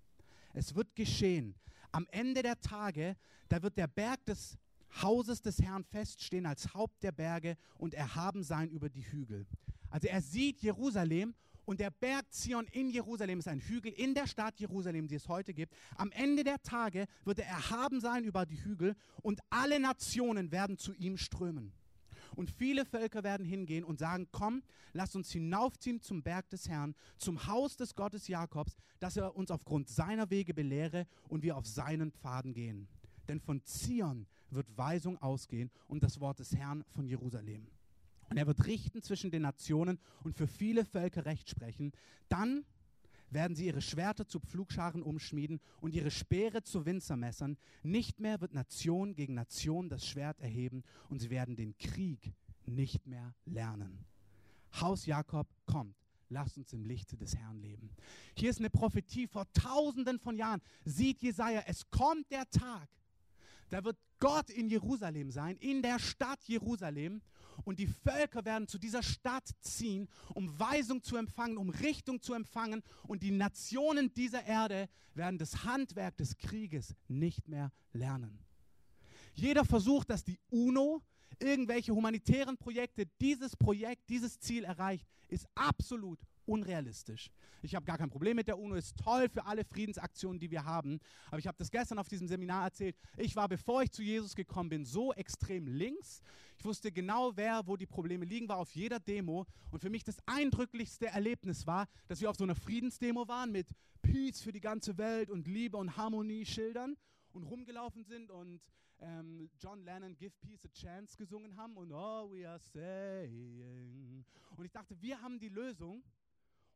Es wird geschehen. Am Ende der Tage, da wird der Berg des Hauses des Herrn feststehen als Haupt der Berge und erhaben sein über die Hügel. Also er sieht Jerusalem und der Berg Zion in Jerusalem ist ein Hügel in der Stadt Jerusalem, die es heute gibt. Am Ende der Tage wird er erhaben sein über die Hügel und alle Nationen werden zu ihm strömen. Und viele Völker werden hingehen und sagen, komm, lass uns hinaufziehen zum Berg des Herrn, zum Haus des Gottes Jakobs, dass er uns aufgrund seiner Wege belehre und wir auf seinen Pfaden gehen. Denn von Zion wird Weisung ausgehen und das Wort des Herrn von Jerusalem. Und er wird richten zwischen den Nationen und für viele Völker Recht sprechen. Dann werden sie ihre Schwerter zu Pflugscharen umschmieden und ihre Speere zu Winzermessern. Nicht mehr wird Nation gegen Nation das Schwert erheben und sie werden den Krieg nicht mehr lernen. Haus Jakob kommt. Lasst uns im Lichte des Herrn leben. Hier ist eine Prophetie vor tausenden von Jahren. Sieht Jesaja, es kommt der Tag, da wird Gott in Jerusalem sein, in der Stadt Jerusalem. Und die Völker werden zu dieser Stadt ziehen, um Weisung zu empfangen, um Richtung zu empfangen. Und die Nationen dieser Erde werden das Handwerk des Krieges nicht mehr lernen. Jeder versucht, dass die UNO irgendwelche humanitären Projekte dieses Projekt, dieses Ziel erreicht, ist absolut unrealistisch. Ich habe gar kein Problem mit der UNO, ist toll für alle Friedensaktionen, die wir haben. Aber ich habe das gestern auf diesem Seminar erzählt. Ich war, bevor ich zu Jesus gekommen bin, so extrem links. Ich wusste genau, wer, wo die Probleme liegen, war auf jeder Demo. Und für mich das eindrücklichste Erlebnis war, dass wir auf so einer Friedensdemo waren mit Peace für die ganze Welt und Liebe und Harmonie Schildern und rumgelaufen sind und ähm, John Lennon Give Peace a Chance gesungen haben und Oh, we are saying. Und ich dachte, wir haben die Lösung.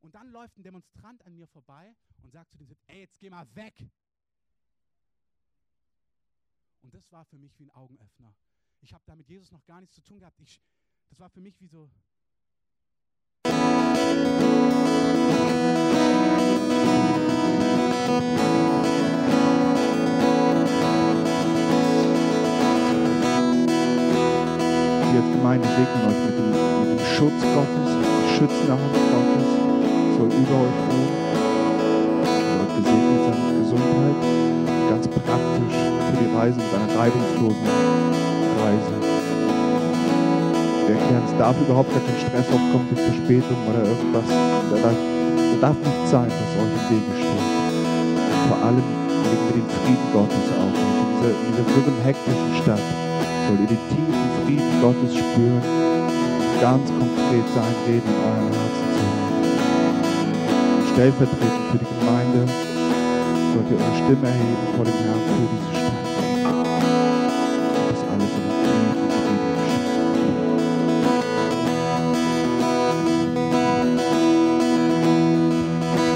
Und dann läuft ein Demonstrant an mir vorbei und sagt zu dem, ey, jetzt geh mal weg. Und das war für mich wie ein Augenöffner. Ich habe da mit Jesus noch gar nichts zu tun gehabt. Ich, das war für mich wie so, Gemeinde segnen euch mit dem, Schutz Gottes, schützende Hand Gottes soll über euch ruhen. Seid gesegnet sein mit Gesundheit, ganz praktisch für die Reise mit einer reibungslosen Reise. Wir erklären, es darf überhaupt gar kein Stress aufkommen durch Verspätung oder irgendwas. Da darf, da darf nichts sein, was euch im Wege steht. Und vor allem legen wir den Frieden Gottes auf. In dieser, dieser wirren, hektischen Stadt sollt ihr den tiefen Frieden Gottes spüren, ganz konkret sein Reden in eurem Herzen stellvertretend für die Gemeinde sollt ihr eure Stimme erheben vor dem Herrn für diese Stadt.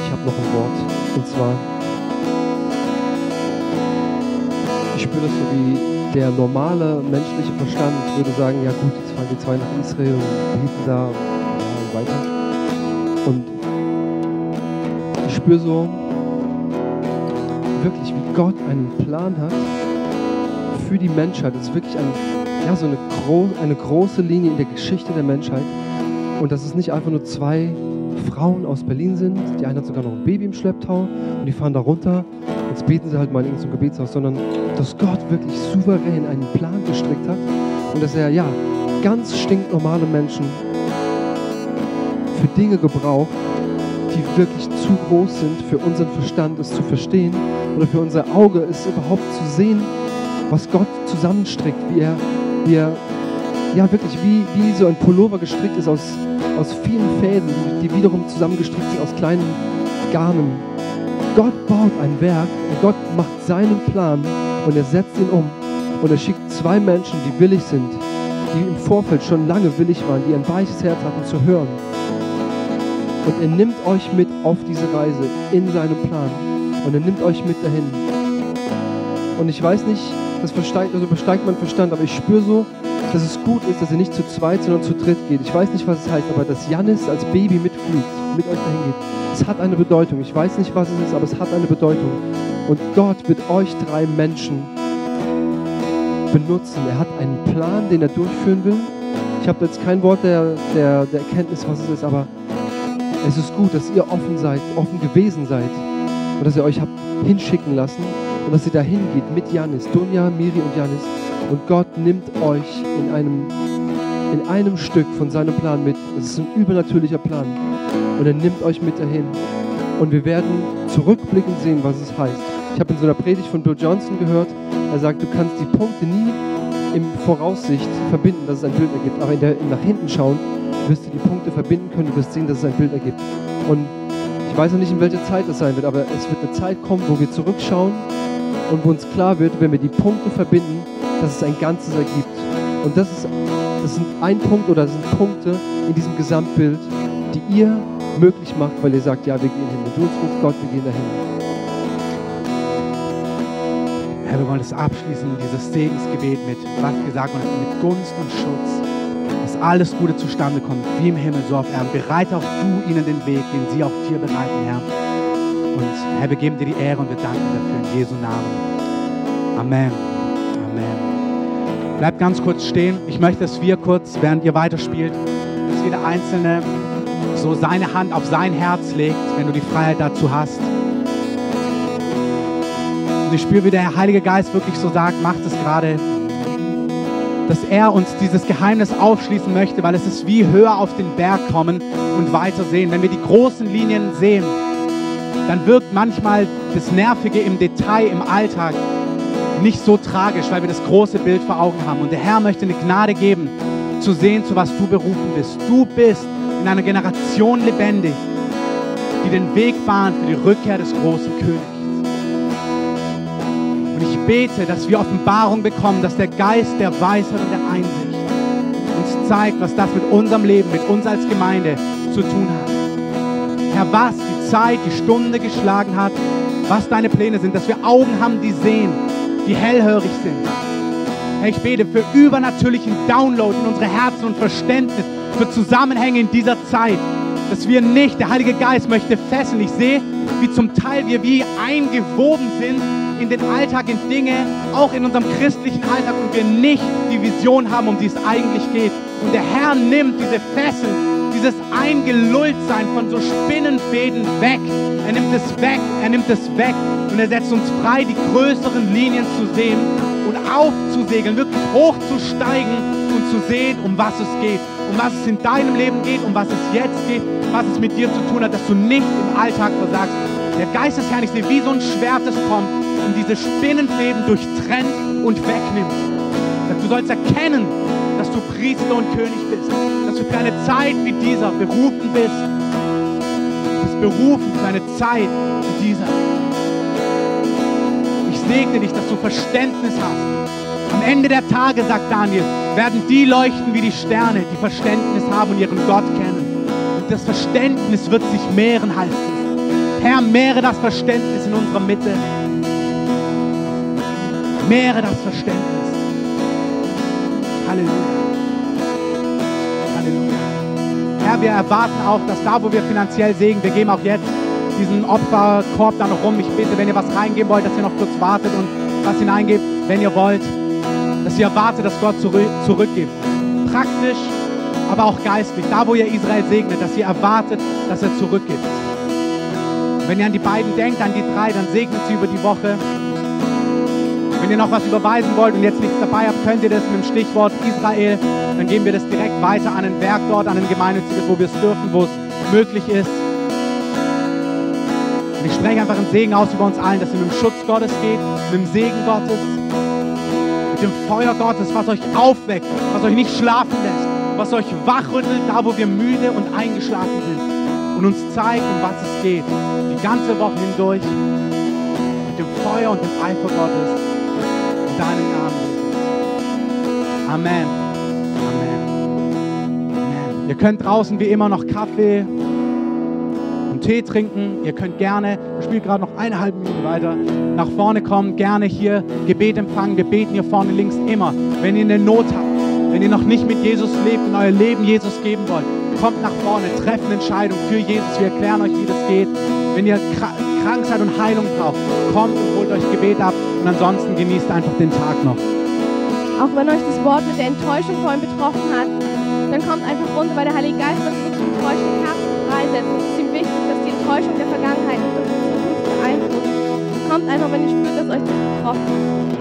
Ich habe noch ein Wort. Und zwar, ich spüre das so wie der normale menschliche Verstand würde sagen, ja gut, jetzt fahren die zwei nach Israel und beten da spüre so wirklich, wie Gott einen Plan hat für die Menschheit. Das ist wirklich ein, ja, so eine, gro eine große Linie in der Geschichte der Menschheit. Und dass es nicht einfach nur zwei Frauen aus Berlin sind. Die eine hat sogar noch ein Baby im Schlepptau und die fahren da runter. Jetzt beten sie halt mal in irgendeinem Gebetshaus, sondern dass Gott wirklich souverän einen Plan gestrickt hat und dass er ja ganz stinknormale Menschen für Dinge gebraucht, die wirklich zu groß sind für unseren Verstand, es zu verstehen oder für unser Auge, es überhaupt zu sehen, was Gott zusammenstrickt, wie er, wie er ja wirklich wie, wie so ein Pullover gestrickt ist aus, aus vielen Fäden, die, wiederum zusammengestrickt sind aus kleinen Garnen. Gott baut ein Werk und Gott macht seinen Plan und er setzt ihn um. Und er schickt zwei Menschen, die willig sind, die im Vorfeld schon lange willig waren, die ein weiches Herz hatten zu hören. Und er nimmt euch mit auf diese Reise in seinem Plan. Und er nimmt euch mit dahin. Und ich weiß nicht, das versteigt, also besteigt mein Verstand, aber ich spüre so, dass es gut ist, dass ihr nicht zu zweit, sondern zu dritt geht. Ich weiß nicht, was es heißt, aber dass Jannis als Baby mitfliegt, mit euch dahin geht, es hat eine Bedeutung. Ich weiß nicht, was es ist, aber es hat eine Bedeutung. Und Gott wird euch drei Menschen benutzen. Er hat einen Plan, den er durchführen will. Ich habe jetzt kein Wort der, der, der Erkenntnis, was es ist, aber es ist gut, dass ihr offen seid, offen gewesen seid und dass ihr euch habt hinschicken lassen und dass ihr dahin geht mit Janis, Dunja, Miri und Janis. Und Gott nimmt euch in einem, in einem Stück von seinem Plan mit. Es ist ein übernatürlicher Plan. Und er nimmt euch mit dahin. Und wir werden zurückblickend sehen, was es heißt. Ich habe in so einer Predigt von Bill Johnson gehört, er sagt, du kannst die Punkte nie im Voraussicht verbinden, dass es ein Bild ergibt. Aber in der, im nach hinten schauen wirst du die Punkte verbinden können, du wirst sehen, dass es ein Bild ergibt. Und ich weiß noch nicht, in welcher Zeit das sein wird, aber es wird eine Zeit kommen, wo wir zurückschauen und wo uns klar wird, wenn wir die Punkte verbinden, dass es ein Ganzes ergibt. Und das, ist, das sind ein Punkt oder das sind Punkte in diesem Gesamtbild, die ihr möglich macht, weil ihr sagt, ja, wir gehen hin. Wenn du rufst, Gott, wir gehen dahin. Herr, wir wollen es abschließen, dieses Segensgebet mit, was gesagt wurde, mit Gunst und Schutz, alles Gute zustande kommt, wie im Himmel, so auf Erden. Bereite auch du ihnen den Weg, den sie auch dir bereiten, Herr. Und Herr, wir geben dir die Ehre und wir danken dafür in Jesu Namen. Amen. Amen. Bleibt ganz kurz stehen. Ich möchte, dass wir kurz, während ihr weiterspielt, dass jeder Einzelne so seine Hand auf sein Herz legt, wenn du die Freiheit dazu hast. Und ich spüre, wie der Heilige Geist wirklich so sagt, macht es gerade, dass er uns dieses Geheimnis aufschließen möchte, weil es ist wie höher auf den Berg kommen und weiter sehen. Wenn wir die großen Linien sehen, dann wirkt manchmal das Nervige im Detail, im Alltag nicht so tragisch, weil wir das große Bild vor Augen haben. Und der Herr möchte eine Gnade geben, zu sehen, zu was du berufen bist. Du bist in einer Generation lebendig, die den Weg bahnt für die Rückkehr des großen Königs. Bete, dass wir Offenbarung bekommen, dass der Geist der Weisheit und der Einsicht uns zeigt, was das mit unserem Leben, mit uns als Gemeinde zu tun hat. Herr, was die Zeit, die Stunde geschlagen hat, was deine Pläne sind, dass wir Augen haben, die sehen, die hellhörig sind. Herr, ich bete für übernatürlichen Download in unsere Herzen und Verständnis, für Zusammenhänge in dieser Zeit, dass wir nicht, der Heilige Geist möchte fesseln. Ich sehe, wie zum Teil wir wie eingewoben sind in den Alltag, in Dinge, auch in unserem christlichen Alltag und wir nicht die Vision haben, um die es eigentlich geht. Und der Herr nimmt diese Fesseln, dieses Eingelulltsein von so Spinnenfäden weg. Er nimmt es weg, er nimmt es weg und er setzt uns frei, die größeren Linien zu sehen und aufzusegeln, wirklich hochzusteigen und zu sehen, um was es geht, um was es in deinem Leben geht, um was es jetzt geht, was es mit dir zu tun hat, dass du nicht im Alltag versagst. Der Geist des Herrn, ich sehe, wie so ein Schwert, das kommt und diese Spinnenfäden durchtrennt und wegnimmt. Du sollst erkennen, dass du Priester und König bist, dass du für eine Zeit wie dieser berufen bist. Du bist berufen für eine Zeit wie dieser. segne dich, dass du Verständnis hast. Am Ende der Tage, sagt Daniel, werden die leuchten wie die Sterne, die Verständnis haben und ihren Gott kennen. Und das Verständnis wird sich mehren, es. Herr, mehre das Verständnis in unserer Mitte. Mehre das Verständnis. Halleluja. Halleluja. Herr, wir erwarten auch, dass da, wo wir finanziell segnen, wir geben auch jetzt diesen Opferkorb da noch rum. Ich bitte, wenn ihr was reingeben wollt, dass ihr noch kurz wartet und was hineingebt, wenn ihr wollt, dass ihr erwartet, dass Gott zurückgibt. Praktisch, aber auch geistlich. Da, wo ihr Israel segnet, dass ihr erwartet, dass er zurückgibt. Wenn ihr an die beiden denkt, an die drei, dann segnet sie über die Woche. Wenn ihr noch was überweisen wollt und jetzt nichts dabei habt, könnt ihr das mit dem Stichwort Israel, dann geben wir das direkt weiter an ein Werk dort, an ein gemeinnütziges, wo wir es dürfen, wo es möglich ist. Und ich spreche einfach einen Segen aus über uns allen, dass ihr mit dem Schutz Gottes geht, mit dem Segen Gottes, mit dem Feuer Gottes, was euch aufweckt, was euch nicht schlafen lässt, was euch wachrüttelt, da wo wir müde und eingeschlafen sind und uns zeigt, um was es geht, die ganze Woche hindurch, mit dem Feuer und dem Eifer Gottes, in deinem Namen. Amen. Amen. Amen. Ihr könnt draußen wie immer noch Kaffee einen Tee trinken. Ihr könnt gerne, ich spiele gerade noch eine halbe Minute weiter, nach vorne kommen, gerne hier Gebet empfangen. Wir beten hier vorne links immer. Wenn ihr eine Not habt, wenn ihr noch nicht mit Jesus lebt und euer Leben Jesus geben wollt, kommt nach vorne, trefft eine Entscheidung für Jesus. Wir erklären euch, wie das geht. Wenn ihr krank seid und Heilung braucht, kommt und holt euch Gebet ab und ansonsten genießt einfach den Tag noch. Auch wenn euch das Wort mit der Enttäuschung vorhin betroffen hat, dann kommt einfach runter, weil der Heilige Geist wird wirklich enttäuschte Herzen freisetzen. Es ist ihm wichtig, Enttäuschung der Vergangenheit nicht unsere Zukunft beeinflusst. Kommt einfach, wenn ihr spürt, dass euch das betroffen hat.